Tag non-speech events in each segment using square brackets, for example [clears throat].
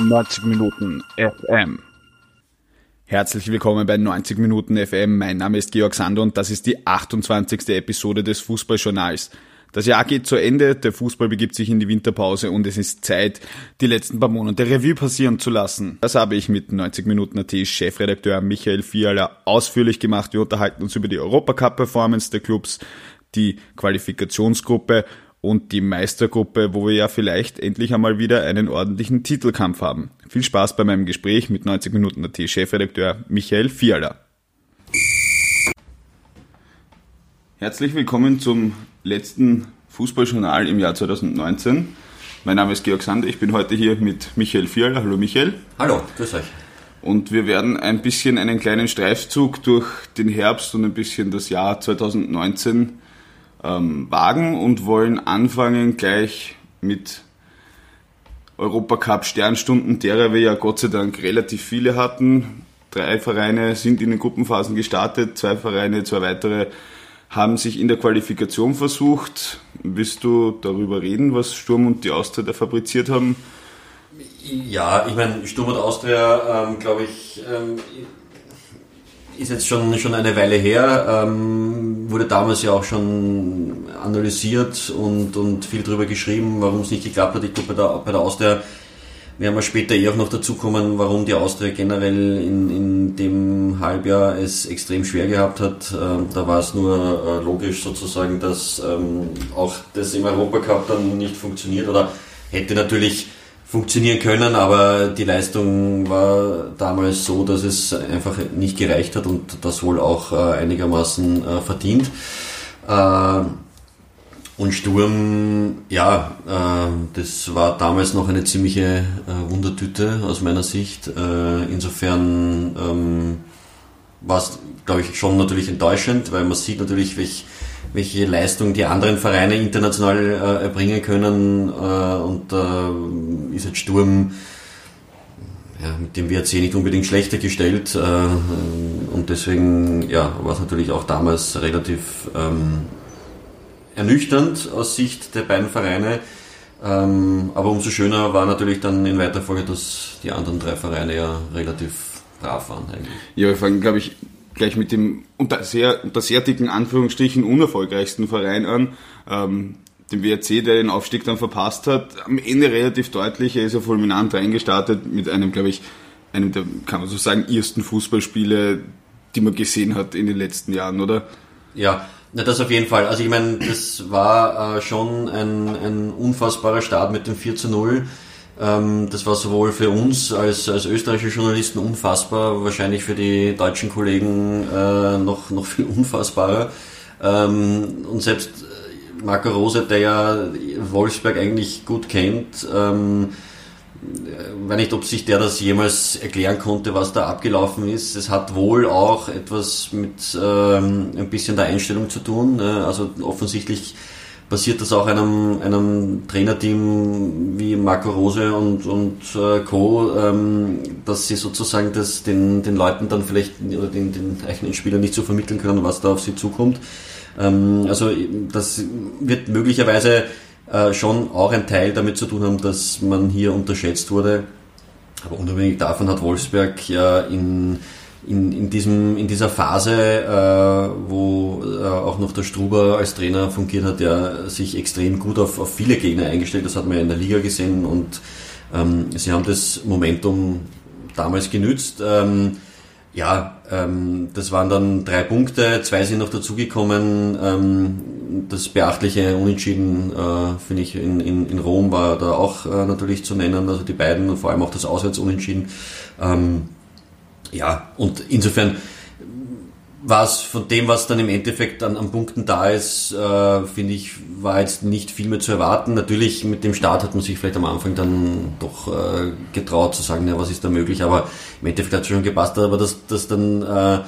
90 Minuten FM. Herzlich willkommen bei 90 Minuten FM. Mein Name ist Georg Sander und das ist die 28. Episode des Fußballjournals. Das Jahr geht zu Ende, der Fußball begibt sich in die Winterpause und es ist Zeit, die letzten paar Monate Revue passieren zu lassen. Das habe ich mit 90 Minuten AT Chefredakteur Michael Fiala ausführlich gemacht. Wir unterhalten uns über die Europacup-Performance der Clubs, die Qualifikationsgruppe und die Meistergruppe, wo wir ja vielleicht endlich einmal wieder einen ordentlichen Titelkampf haben. Viel Spaß bei meinem Gespräch mit 90 Minuten AT Chefredakteur Michael Fiala. Herzlich willkommen zum letzten Fußballjournal im Jahr 2019. Mein Name ist Georg Sander, ich bin heute hier mit Michael Fiala. Hallo Michael. Hallo, grüß euch. Und wir werden ein bisschen einen kleinen Streifzug durch den Herbst und ein bisschen das Jahr 2019 ähm, wagen und wollen anfangen gleich mit Europacup Sternstunden, derer wir ja Gott sei Dank relativ viele hatten. Drei Vereine sind in den Gruppenphasen gestartet, zwei Vereine, zwei weitere haben sich in der Qualifikation versucht. Willst du darüber reden, was Sturm und die Austria da fabriziert haben? Ja, ich meine, Sturm und Austria, ähm, glaube ich, ähm, ist jetzt schon, schon eine Weile her, ähm, wurde damals ja auch schon analysiert und, und viel darüber geschrieben, warum es nicht geklappt hat. Ich glaube, bei der, bei der Austria werden wir später eh auch noch dazu kommen, warum die Austria generell in, in dem Halbjahr es extrem schwer gehabt hat. Ähm, da war es nur äh, logisch sozusagen, dass ähm, auch das im Europacup dann nicht funktioniert oder hätte natürlich funktionieren können, aber die Leistung war damals so, dass es einfach nicht gereicht hat und das wohl auch äh, einigermaßen äh, verdient. Äh, und Sturm, ja, das war damals noch eine ziemliche Wundertüte aus meiner Sicht. insofern ähm, war es, glaube ich, schon natürlich enttäuschend, weil man sieht natürlich, welche welche Leistung die anderen Vereine international äh, erbringen können. Äh, und äh, ist jetzt Sturm ja, mit dem WRC nicht unbedingt schlechter gestellt. Äh, und deswegen ja, war es natürlich auch damals relativ ähm, ernüchternd aus Sicht der beiden Vereine. Ähm, aber umso schöner war natürlich dann in weiter Folge, dass die anderen drei Vereine ja relativ brav waren eigentlich. Ja, wir fangen, glaube ich, gleich mit dem unter sehr, unter sehr dicken Anführungsstrichen unerfolgreichsten Verein an, ähm, dem WRC, der den Aufstieg dann verpasst hat. Am Ende relativ deutlich, er ist ja fulminant reingestartet mit einem, glaube ich, einem der, kann man so sagen, ersten Fußballspiele, die man gesehen hat in den letzten Jahren, oder? Ja, na, das auf jeden Fall. Also ich meine, das war äh, schon ein, ein unfassbarer Start mit dem 4 zu 0. Ähm, das war sowohl für uns als, als österreichische Journalisten unfassbar, wahrscheinlich für die deutschen Kollegen äh, noch, noch viel unfassbarer. Ähm, und selbst äh, Marco Rose, der ja Wolfsberg eigentlich gut kennt, ähm, weiß nicht, ob sich der das jemals erklären konnte, was da abgelaufen ist. Es hat wohl auch etwas mit ähm, ein bisschen der Einstellung zu tun. Ne? Also offensichtlich passiert das auch einem, einem Trainerteam wie Marco Rose und, und äh, Co., ähm, dass sie sozusagen das den, den Leuten dann vielleicht oder den, den eigenen Spielern nicht so vermitteln können, was da auf sie zukommt. Ähm, also das wird möglicherweise äh, schon auch ein Teil damit zu tun haben, dass man hier unterschätzt wurde. Aber unabhängig davon hat Wolfsberg ja in in, in, diesem, in dieser Phase, äh, wo äh, auch noch der Struber als Trainer fungiert hat, der sich extrem gut auf, auf viele Gegner eingestellt. Das hat man ja in der Liga gesehen und ähm, sie haben das Momentum damals genützt. Ähm, ja, ähm, das waren dann drei Punkte, zwei sind noch dazugekommen. Ähm, das beachtliche Unentschieden, äh, finde ich, in, in, in Rom war da auch äh, natürlich zu nennen, also die beiden und vor allem auch das Auswärtsunentschieden. Ähm, ja, und insofern war es von dem, was dann im Endeffekt an, an Punkten da ist, äh, finde ich, war jetzt nicht viel mehr zu erwarten. Natürlich mit dem Start hat man sich vielleicht am Anfang dann doch äh, getraut zu sagen, ja, was ist da möglich, aber im Endeffekt hat es schon gepasst, aber dass das dann äh,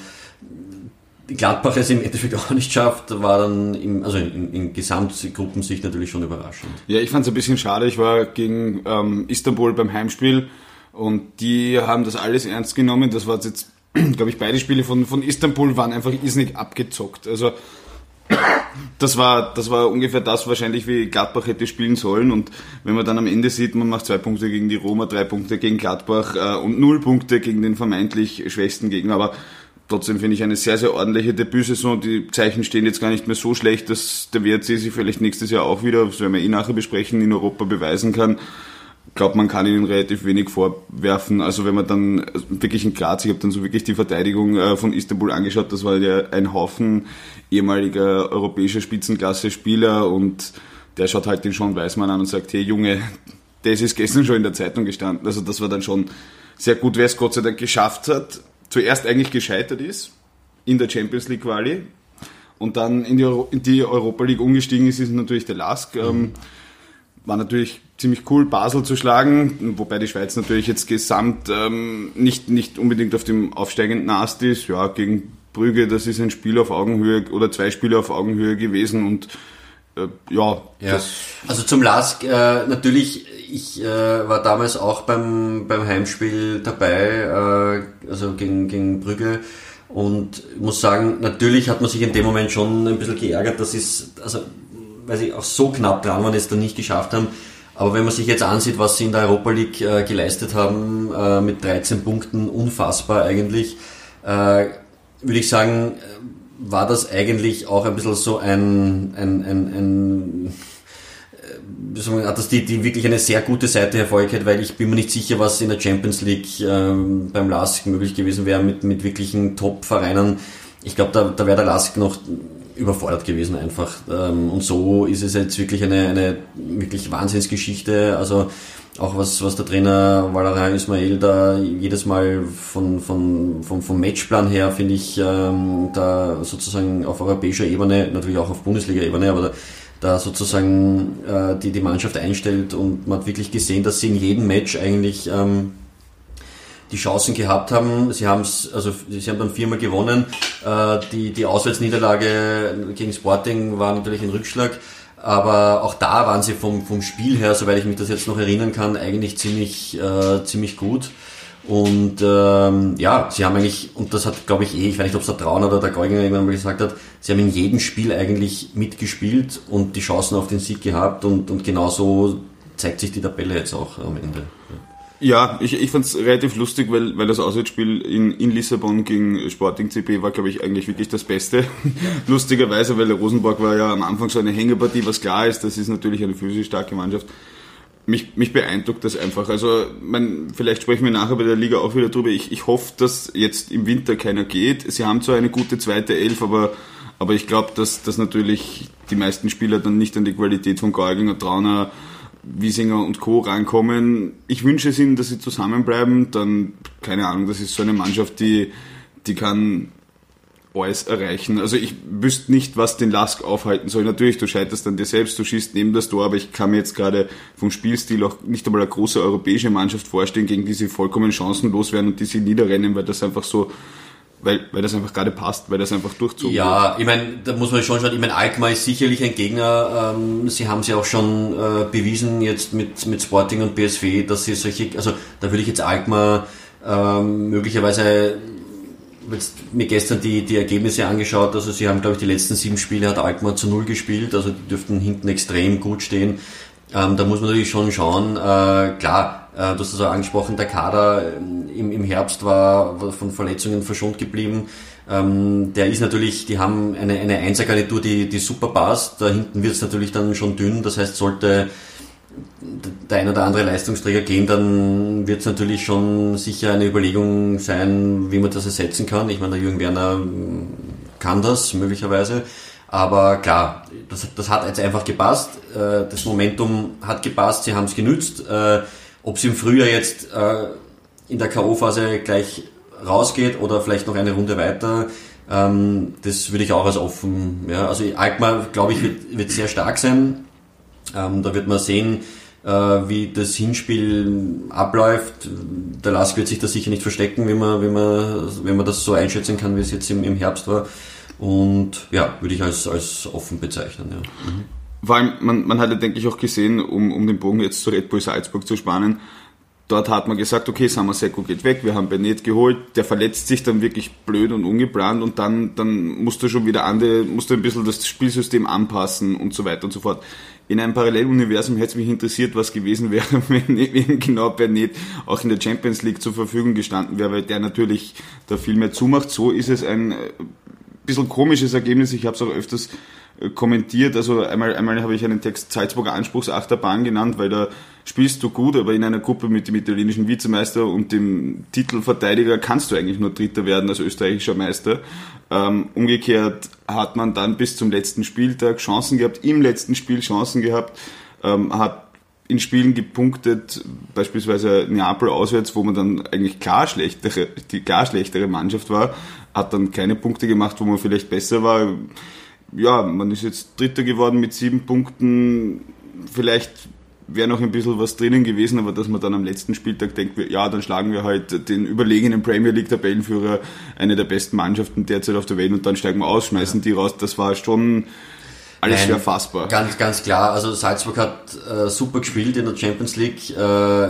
Gladbach es im Endeffekt [laughs] auch nicht schafft, war dann im, also in, in Gesamtgruppensicht natürlich schon überraschend. Ja, ich fand es ein bisschen schade. Ich war gegen ähm, Istanbul beim Heimspiel und die haben das alles ernst genommen. Das war jetzt, [clears throat] glaube ich, beide Spiele von, von Istanbul waren einfach irrsinnig abgezockt. Also [clears throat] das war, das war ungefähr das wahrscheinlich, wie Gladbach hätte spielen sollen. Und wenn man dann am Ende sieht, man macht zwei Punkte gegen die Roma, drei Punkte gegen Gladbach äh, und null Punkte gegen den vermeintlich schwächsten Gegner. Aber trotzdem finde ich eine sehr, sehr ordentliche Debütsaison. Die Zeichen stehen jetzt gar nicht mehr so schlecht, dass der WRC sich vielleicht nächstes Jahr auch wieder, das werden wir eh nachher besprechen, in Europa beweisen kann. Glaube, man kann ihnen relativ wenig vorwerfen. Also wenn man dann wirklich in Graz, ich habe dann so wirklich die Verteidigung äh, von Istanbul angeschaut, das war ja ein Haufen ehemaliger europäischer Spitzenklasse-Spieler und der schaut halt den Sean Weißmann an und sagt, hey Junge, [laughs] das ist gestern schon in der Zeitung gestanden. Also das war dann schon sehr gut, wer es Gott sei Dank geschafft hat zuerst eigentlich gescheitert ist in der Champions League Quali und dann in die, Euro in die Europa League umgestiegen ist, ist natürlich der Lask. Ähm, war natürlich ziemlich cool, Basel zu schlagen, wobei die Schweiz natürlich jetzt gesamt ähm, nicht, nicht unbedingt auf dem aufsteigenden Ast ist. Ja, gegen Brügge, das ist ein Spiel auf Augenhöhe oder zwei Spiele auf Augenhöhe gewesen und äh, ja, ja. Also zum Lask, äh, natürlich, ich äh, war damals auch beim, beim Heimspiel dabei, äh, also gegen, gegen Brügge. Und muss sagen, natürlich hat man sich in dem Moment schon ein bisschen geärgert, dass es, also, weil sie auch so knapp dran waren, es dann nicht geschafft haben. Aber wenn man sich jetzt ansieht, was sie in der Europa League äh, geleistet haben, äh, mit 13 Punkten, unfassbar eigentlich, äh, würde ich sagen, war das eigentlich auch ein bisschen so ein, ein, ein, ein äh, hat das die, die wirklich eine sehr gute Seite hervorgeholt, weil ich bin mir nicht sicher, was in der Champions League ähm, beim LASK möglich gewesen wäre mit, mit wirklichen Top-Vereinen. Ich glaube, da, da wäre der LASK noch überfordert gewesen einfach. Ähm, und so ist es jetzt wirklich eine, eine wirklich Wahnsinnsgeschichte. Also auch was, was der Trainer Valerian Ismail da jedes Mal von, von, vom, vom Matchplan her, finde ich, ähm, da sozusagen auf europäischer Ebene, natürlich auch auf Bundesliga-Ebene, aber da, da sozusagen äh, die, die Mannschaft einstellt und man hat wirklich gesehen, dass sie in jedem Match eigentlich ähm, die Chancen gehabt haben. Sie haben es, also sie haben dann viermal gewonnen. Äh, die, die Auswärtsniederlage gegen Sporting war natürlich ein Rückschlag. Aber auch da waren sie vom, vom Spiel her, soweit ich mich das jetzt noch erinnern kann, eigentlich ziemlich, äh, ziemlich gut. Und ähm, ja, sie haben eigentlich, und das hat, glaube ich, eh, ich weiß nicht, ob es der Traun oder der Geuginger irgendwann mal gesagt hat, sie haben in jedem Spiel eigentlich mitgespielt und die Chancen auf den Sieg gehabt und, und genauso zeigt sich die Tabelle jetzt auch am Ende. Ja. Ja, ich, ich fand relativ lustig, weil, weil das Auswärtsspiel in, in Lissabon gegen Sporting CP war, glaube ich, eigentlich wirklich das Beste. [laughs] Lustigerweise, weil Rosenborg war ja am Anfang so eine Hängepartie, was klar ist, das ist natürlich eine physisch starke Mannschaft. Mich, mich beeindruckt das einfach. Also, man, vielleicht sprechen wir nachher bei der Liga auch wieder drüber. Ich, ich hoffe, dass jetzt im Winter keiner geht. Sie haben zwar eine gute zweite Elf, aber, aber ich glaube, dass, dass natürlich die meisten Spieler dann nicht an die Qualität von Geuging Trauner Wiesinger und Co. rankommen. Ich wünsche es ihnen, dass sie zusammenbleiben. Dann, keine Ahnung, das ist so eine Mannschaft, die, die kann alles erreichen. Also ich wüsste nicht, was den Lask aufhalten soll. Natürlich, du scheiterst an dir selbst, du schießt neben das Tor, aber ich kann mir jetzt gerade vom Spielstil auch nicht einmal eine große europäische Mannschaft vorstellen, gegen die sie vollkommen chancenlos werden und die sie niederrennen, weil das einfach so weil, weil das einfach gerade passt, weil das einfach durchzogen Ja, wird. ich meine, da muss man schon schauen, ich meine, Alkmaar ist sicherlich ein Gegner, ähm, sie haben sie auch schon äh, bewiesen jetzt mit, mit Sporting und BSW, dass sie solche, also da würde ich jetzt Alkmaar ähm, möglicherweise jetzt mir gestern die, die Ergebnisse angeschaut, also sie haben glaube ich die letzten sieben Spiele hat Alkmaar zu null gespielt, also die dürften hinten extrem gut stehen. Ähm, da muss man natürlich schon schauen, äh, klar, äh, du hast es auch angesprochen, der Kader ähm, im, im Herbst war von Verletzungen verschont geblieben. Ähm, der ist natürlich, die haben eine, eine Einsergarnitur, die, die super passt. Da hinten wird es natürlich dann schon dünn. Das heißt, sollte der ein oder andere Leistungsträger gehen, dann wird es natürlich schon sicher eine Überlegung sein, wie man das ersetzen kann. Ich meine, der Jürgen Werner ähm, kann das möglicherweise. Aber klar, das, das hat jetzt einfach gepasst. Äh, das Momentum hat gepasst, sie haben es genützt. Ob sie im Frühjahr jetzt äh, in der K.O.-Phase gleich rausgeht oder vielleicht noch eine Runde weiter, ähm, das würde ich auch als offen. Ja. Also Alkmaar, glaube ich, wird, wird sehr stark sein. Ähm, da wird man sehen, äh, wie das Hinspiel abläuft. Der Lask wird sich da sicher nicht verstecken, wenn man, wenn man, wenn man das so einschätzen kann, wie es jetzt im, im Herbst war. Und ja, würde ich als, als offen bezeichnen. Ja. Mhm. Vor allem, man, man hat ja, denke ich, auch gesehen, um, um den Bogen jetzt zu Red Bull Salzburg zu spannen, Dort hat man gesagt, okay, Samaseko geht weg, wir haben Benet geholt, der verletzt sich dann wirklich blöd und ungeplant und dann, dann musst du schon wieder andere, musst du ein bisschen das Spielsystem anpassen und so weiter und so fort. In einem Paralleluniversum hätte es mich interessiert, was gewesen wäre, [laughs] wenn eben genau Benet auch in der Champions League zur Verfügung gestanden wäre, weil der natürlich da viel mehr zumacht. So ist es ein äh, bisschen komisches Ergebnis. Ich habe es auch öfters kommentiert. Also einmal, einmal habe ich einen Text Salzburger Anspruchsachterbahn genannt, weil da spielst du gut, aber in einer Gruppe mit dem italienischen Vizemeister und dem Titelverteidiger kannst du eigentlich nur Dritter werden als österreichischer Meister. Ähm, umgekehrt hat man dann bis zum letzten Spieltag Chancen gehabt, im letzten Spiel Chancen gehabt, ähm, hat in Spielen gepunktet, beispielsweise Neapel auswärts, wo man dann eigentlich klar schlechtere, die klar schlechtere Mannschaft war, hat dann keine Punkte gemacht, wo man vielleicht besser war ja, man ist jetzt Dritter geworden mit sieben Punkten. Vielleicht wäre noch ein bisschen was drinnen gewesen, aber dass man dann am letzten Spieltag denkt, ja, dann schlagen wir halt den überlegenen Premier League Tabellenführer, eine der besten Mannschaften derzeit auf der Welt und dann steigen wir aus, schmeißen die raus. Das war schon alles Nein, schwer fassbar. Ganz, ganz klar. Also Salzburg hat äh, super gespielt in der Champions League. Äh,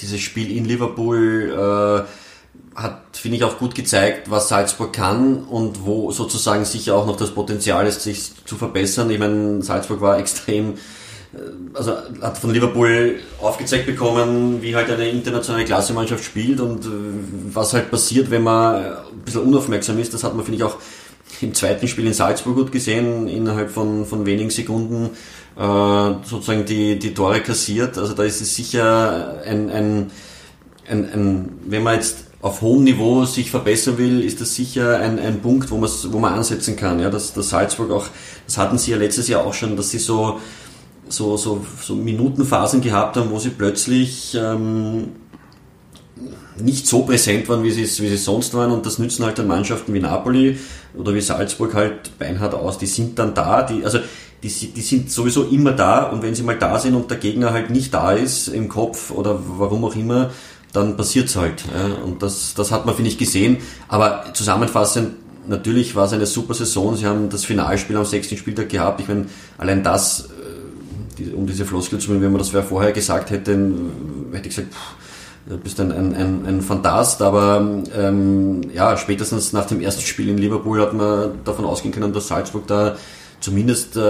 dieses Spiel in Liverpool äh, hat, finde ich, auch gut gezeigt, was Salzburg kann und wo sozusagen sicher auch noch das Potenzial ist, sich zu verbessern. Ich meine, Salzburg war extrem, äh, also hat von Liverpool aufgezeigt bekommen, wie halt eine internationale Klassemannschaft spielt und äh, was halt passiert, wenn man ein bisschen unaufmerksam ist. Das hat man, finde ich, auch im zweiten Spiel in Salzburg gut gesehen, innerhalb von, von wenigen Sekunden äh, sozusagen die, die Tore kassiert. Also da ist es sicher ein, ein, ein, ein wenn man jetzt auf hohem Niveau sich verbessern will, ist das sicher ein, ein Punkt, wo, wo man ansetzen kann. Ja, dass, dass Salzburg auch, das hatten sie ja letztes Jahr auch schon, dass sie so, so, so, so Minutenphasen gehabt haben, wo sie plötzlich ähm, nicht so präsent waren, wie sie, wie sie sonst waren. Und das nützen halt dann Mannschaften wie Napoli oder wie Salzburg halt beinhart aus. Die sind dann da, die, also die, die sind sowieso immer da und wenn sie mal da sind und der Gegner halt nicht da ist im Kopf oder warum auch immer, dann passiert es halt. Ja. Und das, das hat man, finde ich, gesehen. Aber zusammenfassend, natürlich war es eine super Saison. Sie haben das Finalspiel am sechsten Spieltag gehabt. Ich meine, allein das, äh, um diese Floskel zu nehmen, wenn man das vorher gesagt hätte, hätte ich gesagt, pff, du bist ein, ein, ein, ein Fantast, aber ähm, ja, spätestens nach dem ersten Spiel in Liverpool hat man davon ausgehen können, dass Salzburg da zumindest äh,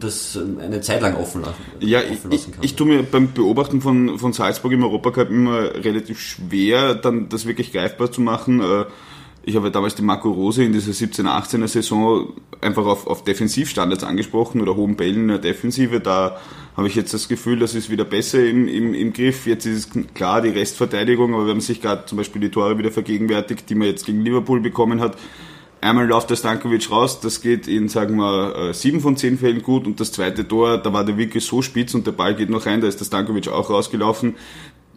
das eine Zeit lang offen lassen, ja, offen lassen kann. Ich, ich tue mir beim Beobachten von, von Salzburg im Europacup immer relativ schwer, dann das wirklich greifbar zu machen. Äh, ich habe damals den Marco Rose in dieser 17-18er Saison einfach auf, auf Defensivstandards angesprochen oder hohen Bällen in der Defensive. Da habe ich jetzt das Gefühl, das ist wieder besser im, im, im Griff. Jetzt ist es klar die Restverteidigung, aber wir haben sich gerade zum Beispiel die Tore wieder vergegenwärtigt, die man jetzt gegen Liverpool bekommen hat Einmal läuft der Stankovic raus, das geht in, sagen wir, äh, sieben von zehn Fällen gut und das zweite Tor, da war der wirklich so spitz und der Ball geht noch rein, da ist der Stankovic auch rausgelaufen.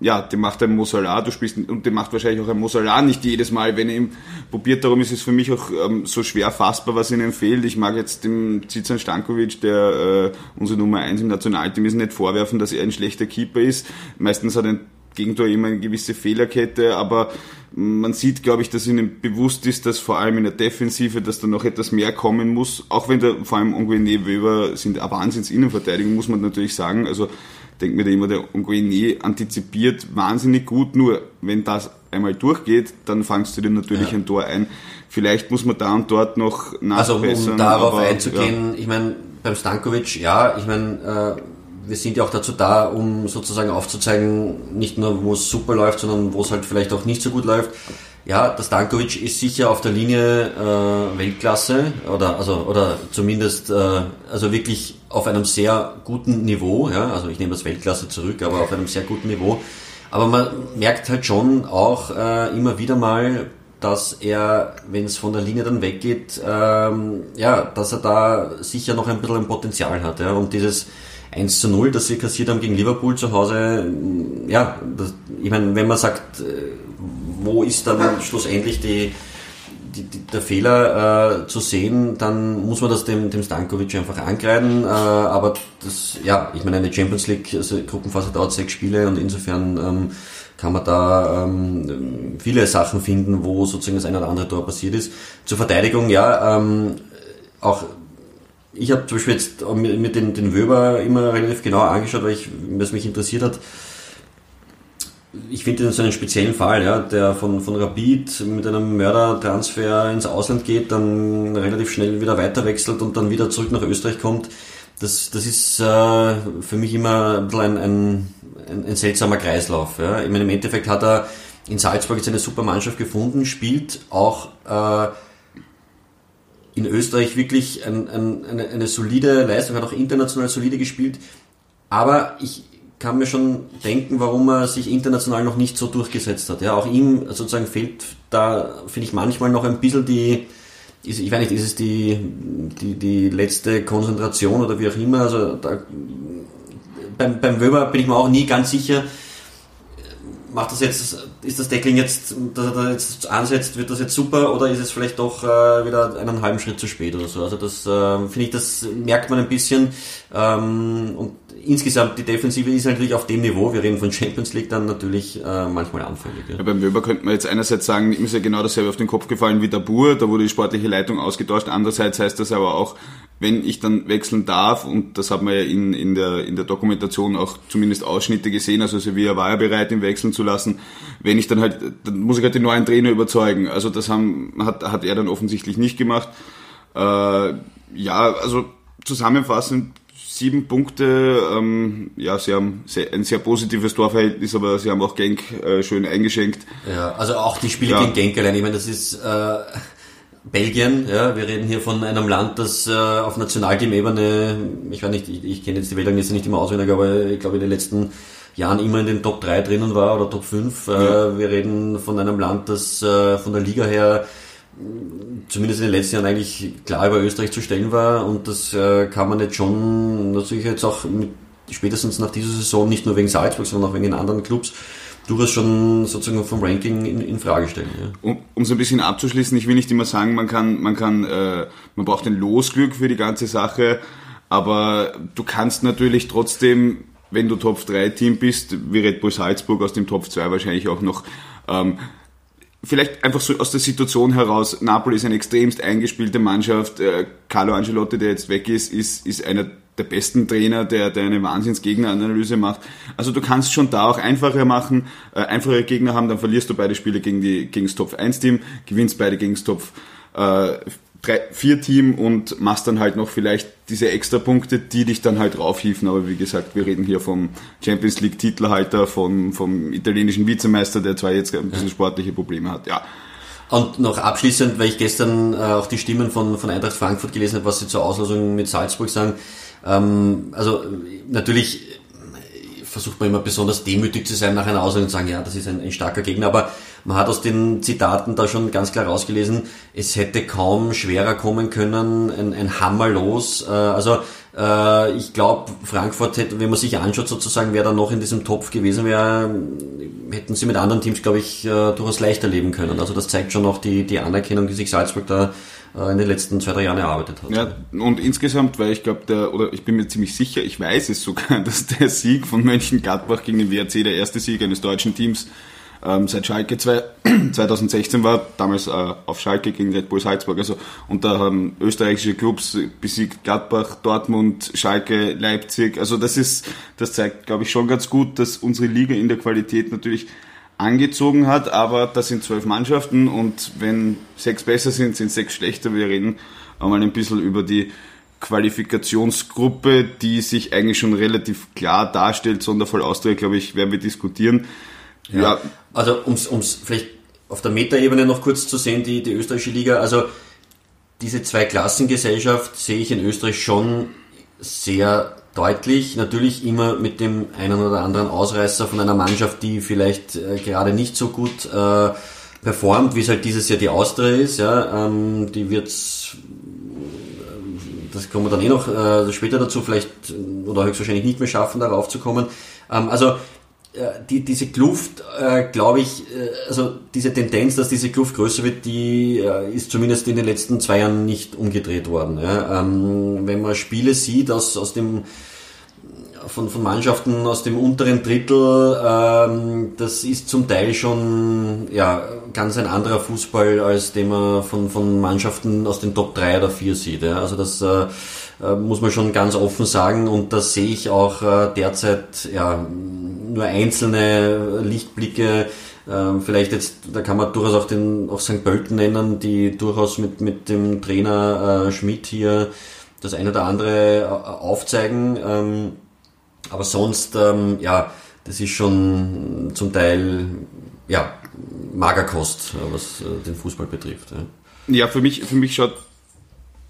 Ja, dem macht ein Mosala, du spielst, und dem macht wahrscheinlich auch ein Mosala nicht jedes Mal, wenn er ihm probiert. Darum ist es für mich auch ähm, so schwer fassbar, was ihnen fehlt. Ich mag jetzt dem Zizan Stankovic, der äh, unsere Nummer eins im Nationalteam ist, nicht vorwerfen, dass er ein schlechter Keeper ist. Meistens hat ein Gegentor immer eine gewisse Fehlerkette, aber man sieht, glaube ich, dass ihnen bewusst ist, dass vor allem in der Defensive, dass da noch etwas mehr kommen muss. Auch wenn da vor allem Onguene Weber sind eine Wahnsinns-Innenverteidigung, muss man natürlich sagen. Also denkt mir da immer, der Onguene antizipiert wahnsinnig gut, nur wenn das einmal durchgeht, dann fangst du dir natürlich ja. ein Tor ein. Vielleicht muss man da und dort noch nachbessern. Also um darauf aber, einzugehen, ja. ich meine, beim Stankovic, ja, ich meine, äh, wir sind ja auch dazu da, um sozusagen aufzuzeigen, nicht nur wo es super läuft, sondern wo es halt vielleicht auch nicht so gut läuft. Ja, der Stankovic ist sicher auf der Linie äh, Weltklasse oder also oder zumindest äh, also wirklich auf einem sehr guten Niveau. Ja, also ich nehme das Weltklasse zurück, aber auf einem sehr guten Niveau. Aber man merkt halt schon auch äh, immer wieder mal, dass er, wenn es von der Linie dann weggeht, ähm, ja, dass er da sicher noch ein bisschen ein Potenzial hat. Ja, und dieses 1 zu 0, das sie kassiert haben gegen Liverpool zu Hause, ja, das, ich meine, wenn man sagt, äh, wo ist dann schlussendlich die, die, die, der Fehler äh, zu sehen, dann muss man das dem, dem Stankovic einfach angreifen. Äh, aber das, ja, ich meine, eine Champions League also Gruppenphase dauert sechs Spiele und insofern ähm, kann man da ähm, viele Sachen finden, wo sozusagen das eine oder andere Tor passiert ist. Zur Verteidigung, ja, ähm, auch ich habe zum Beispiel jetzt mit den, den Wöber immer relativ genau angeschaut, weil ich, was mich interessiert hat. ich finde den so einen speziellen Fall, ja, der von, von Rapid mit einem Mördertransfer ins Ausland geht, dann relativ schnell wieder weiterwechselt und dann wieder zurück nach Österreich kommt. Das, das ist äh, für mich immer ein, ein, ein, ein seltsamer Kreislauf. Ja. Ich meine, im Endeffekt hat er in Salzburg jetzt eine super Mannschaft gefunden, spielt auch äh, in Österreich wirklich ein, ein, eine, eine solide Leistung, hat auch international solide gespielt. Aber ich, kann mir schon denken, warum er sich international noch nicht so durchgesetzt hat. Ja, auch ihm sozusagen fehlt da, finde ich, manchmal noch ein bisschen die, ich weiß nicht, ist es die, die, die letzte Konzentration oder wie auch immer. Also da, beim, beim Wöber bin ich mir auch nie ganz sicher, macht das jetzt, ist das Deckling jetzt, dass er da jetzt ansetzt, wird das jetzt super oder ist es vielleicht doch äh, wieder einen halben Schritt zu spät oder so? Also das äh, finde ich, das merkt man ein bisschen ähm, und insgesamt die Defensive ist natürlich auf dem Niveau, wir reden von Champions League, dann natürlich äh, manchmal anfällig. Ja. ja. beim Weber könnte man jetzt einerseits sagen, ihm ist ja genau dasselbe auf den Kopf gefallen wie der Bur, da wurde die sportliche Leitung ausgetauscht. Andererseits heißt das aber auch, wenn ich dann wechseln darf, und das hat man ja in, in, der, in der Dokumentation auch zumindest Ausschnitte gesehen, also Sevilla war ja bereit, ihn wechseln zu lassen, wenn ich dann halt, dann muss ich halt den neuen Trainer überzeugen. Also das haben, hat, hat er dann offensichtlich nicht gemacht. Äh, ja, also zusammenfassend sieben Punkte. Ähm, ja, sie haben sehr, ein sehr positives Torverhältnis, aber sie haben auch Genk äh, schön eingeschenkt. Ja, also auch die Spiele ja. gegen Genk allein. Ich meine, das ist äh, Belgien. Ja, wir reden hier von einem Land, das äh, auf Nationalteam-Ebene, ich weiß nicht, ich, ich kenne jetzt die Weltrangliste nicht immer auswendig, aber ich glaube in den letzten Jahren immer in den Top 3 drinnen war oder Top 5. Äh, ja. Wir reden von einem Land, das äh, von der Liga her zumindest in den letzten Jahren eigentlich klar über Österreich zu stellen war und das äh, kann man jetzt schon natürlich jetzt auch mit, spätestens nach dieser Saison nicht nur wegen Salzburg, sondern auch wegen den anderen Clubs durchaus schon sozusagen vom Ranking in, in Frage stellen. Ja. Um, um so ein bisschen abzuschließen, ich will nicht immer sagen, man kann, man kann, äh, man braucht ein Losglück für die ganze Sache, aber du kannst natürlich trotzdem, wenn du Top 3 Team bist, wie Red Bull Salzburg aus dem Top 2 wahrscheinlich auch noch ähm, vielleicht einfach so aus der Situation heraus, Napoli ist eine extremst eingespielte Mannschaft. Äh, Carlo Ancelotti, der jetzt weg ist, ist, ist einer der besten Trainer, der, der eine Wahnsinnsgegneranalyse macht. Also du kannst schon da auch einfacher machen, äh, einfache Gegner haben, dann verlierst du beide Spiele gegen, die, gegen das Top 1 Team, gewinnst beide gegen das Top äh, drei, vier Team und machst dann halt noch vielleicht diese extra Punkte, die dich dann halt raufhieven. Aber wie gesagt, wir reden hier vom Champions League Titelhalter, vom, vom italienischen Vizemeister, der zwar jetzt ein bisschen sportliche Probleme hat, ja. Und noch abschließend, weil ich gestern äh, auch die Stimmen von, von Eintracht Frankfurt gelesen habe, was sie zur Auslosung mit Salzburg sagen. Ähm, also natürlich versucht man immer besonders demütig zu sein nach einer Aussage und sagen, ja, das ist ein, ein, starker Gegner, aber man hat aus den Zitaten da schon ganz klar rausgelesen, es hätte kaum schwerer kommen können, ein, ein Hammer los. Äh, also äh, ich glaube, Frankfurt hätte, wenn man sich anschaut sozusagen, wer da noch in diesem Topf gewesen wäre, hätten sie mit anderen Teams, glaube ich, äh, durchaus leichter leben können. Also das zeigt schon auch die, die Anerkennung, die sich Salzburg da in den letzten zwei, drei Jahren erarbeitet hat. Ja, und insgesamt, weil ich glaube, der, oder ich bin mir ziemlich sicher, ich weiß es sogar, [laughs] dass der Sieg von Mönchengladbach gegen den WRC der erste Sieg eines deutschen Teams ähm, seit Schalke 2, 2016 [clears throat] war, damals äh, auf Schalke gegen Red Bull Salzburg. Also, und da haben österreichische Clubs besiegt Gladbach, Dortmund, Schalke, Leipzig. Also das ist, das zeigt, glaube ich, schon ganz gut, dass unsere Liga in der Qualität natürlich angezogen hat, aber das sind zwölf Mannschaften und wenn sechs besser sind, sind sechs schlechter. Wir reden einmal ein bisschen über die Qualifikationsgruppe, die sich eigentlich schon relativ klar darstellt. Sonderfall Austria, glaube ich, werden wir diskutieren. Ja, ja. also um es vielleicht auf der Metaebene noch kurz zu sehen, die, die österreichische Liga, also diese Zweiklassengesellschaft sehe ich in Österreich schon sehr deutlich. Natürlich immer mit dem einen oder anderen Ausreißer von einer Mannschaft, die vielleicht äh, gerade nicht so gut äh, performt, wie es halt dieses Jahr die Austria ist. Ja, ähm, die wird's, äh, das kommen wir dann eh noch äh, später dazu, vielleicht oder höchstwahrscheinlich nicht mehr schaffen, darauf zu kommen. Ähm, also äh, die, diese Kluft, äh, glaube ich, äh, also diese Tendenz, dass diese Kluft größer wird, die äh, ist zumindest in den letzten zwei Jahren nicht umgedreht worden. Ja? Ähm, wenn man Spiele sieht aus, aus dem von, von Mannschaften aus dem unteren Drittel, ähm, das ist zum Teil schon ja, ganz ein anderer Fußball, als den man von, von Mannschaften aus den Top 3 oder 4 sieht. Ja? Also das äh, äh, muss man schon ganz offen sagen und das sehe ich auch äh, derzeit ja, nur einzelne Lichtblicke. Ähm, vielleicht jetzt, da kann man durchaus auch den auch St. Pölten nennen, die durchaus mit, mit dem Trainer äh, Schmidt hier das eine oder andere äh, aufzeigen. Ähm, aber sonst, ähm, ja, das ist schon zum Teil ja, Magerkost, was äh, den Fußball betrifft. Ja. ja, für mich, für mich schaut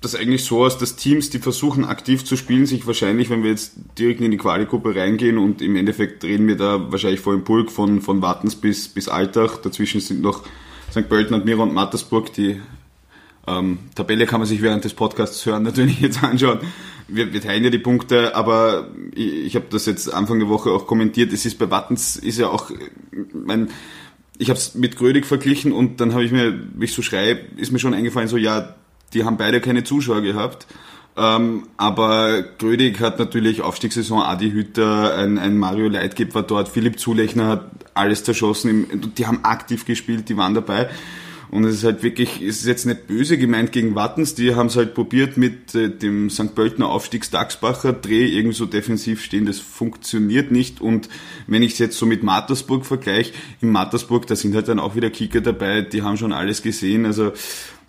das eigentlich so aus, dass Teams, die versuchen aktiv zu spielen, sich wahrscheinlich, wenn wir jetzt direkt in die Quali-Gruppe reingehen und im Endeffekt reden wir da wahrscheinlich vor dem Pulk von, von Wartens bis, bis Altach, dazwischen sind noch St. Pölten, Admira und Mattersburg, die ähm, Tabelle kann man sich während des Podcasts hören [laughs] natürlich jetzt anschauen. Wir, wir teilen ja die Punkte, aber ich, ich habe das jetzt Anfang der Woche auch kommentiert. Es ist bei Wattens ist ja auch mein ich habe es mit Grödig verglichen und dann habe ich mir, wie ich so schreibe, ist mir schon eingefallen, so ja, die haben beide keine Zuschauer gehabt. Ähm, aber Grödig hat natürlich Aufstiegssaison, Adi Hütter, ein, ein Mario Leitgeb war dort, Philipp Zulechner hat alles zerschossen. Die haben aktiv gespielt, die waren dabei. Und es ist halt wirklich, es ist jetzt nicht böse gemeint gegen Wattens, die haben es halt probiert mit äh, dem St. Pöltener Aufstiegs-Dachsbacher Dreh irgendwie so defensiv stehen, das funktioniert nicht. Und wenn ich es jetzt so mit Mattersburg vergleiche, in Mattersburg, da sind halt dann auch wieder Kicker dabei, die haben schon alles gesehen. Also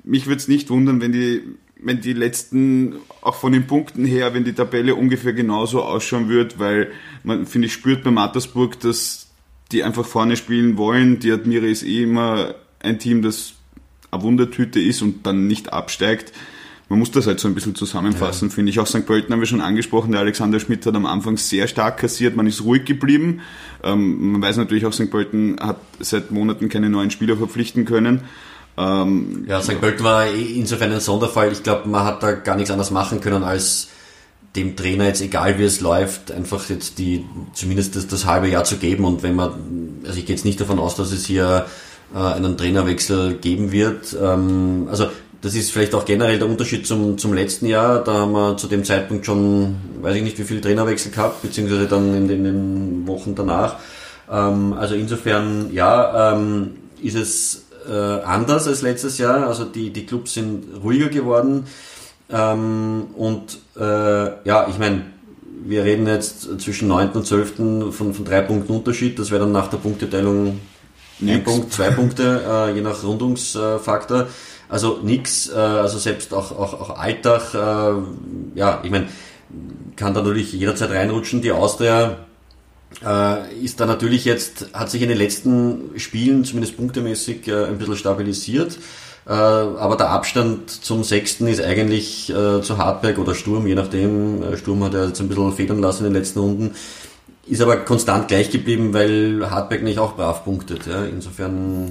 mich würde es nicht wundern, wenn die, wenn die letzten, auch von den Punkten her, wenn die Tabelle ungefähr genauso ausschauen wird, weil man, finde ich, spürt bei Mattersburg, dass die einfach vorne spielen wollen. Die Admira ist eh immer ein Team, das eine Wundertüte ist und dann nicht absteigt. Man muss das halt so ein bisschen zusammenfassen, ja. finde ich. Auch St. Pölten haben wir schon angesprochen. Der Alexander Schmidt hat am Anfang sehr stark kassiert. Man ist ruhig geblieben. Ähm, man weiß natürlich auch, St. Pölten hat seit Monaten keine neuen Spieler verpflichten können. Ähm, ja, St. Pölten war insofern ein Sonderfall. Ich glaube, man hat da gar nichts anderes machen können, als dem Trainer jetzt, egal wie es läuft, einfach jetzt die, zumindest das, das halbe Jahr zu geben. Und wenn man, also ich gehe jetzt nicht davon aus, dass es hier äh, einen Trainerwechsel geben wird. Ähm, also das ist vielleicht auch generell der Unterschied zum, zum letzten Jahr. Da haben wir zu dem Zeitpunkt schon, weiß ich nicht, wie viele Trainerwechsel gehabt, beziehungsweise dann in den, in den Wochen danach. Ähm, also insofern, ja, ähm, ist es äh, anders als letztes Jahr. Also die, die Clubs sind ruhiger geworden. Ähm, und äh, ja, ich meine, wir reden jetzt zwischen 9. und 12. von, von drei Punkten Unterschied. Das wäre dann nach der Punkteteilung Nix. Ein Punkt, zwei Punkte, äh, je nach Rundungsfaktor. Also nix, äh, also selbst auch, auch, auch Alltag, äh, ja, ich meine, kann da natürlich jederzeit reinrutschen. Die Austria ist da natürlich jetzt, hat sich in den letzten Spielen, zumindest punktemäßig, äh, ein bisschen stabilisiert. Äh, aber der Abstand zum Sechsten ist eigentlich äh, zu Hartberg oder Sturm, je nachdem. Äh, Sturm hat ja jetzt ein bisschen federn lassen in den letzten Runden ist aber konstant gleich geblieben, weil Hartberg nicht auch brav punktet. Ja. Insofern.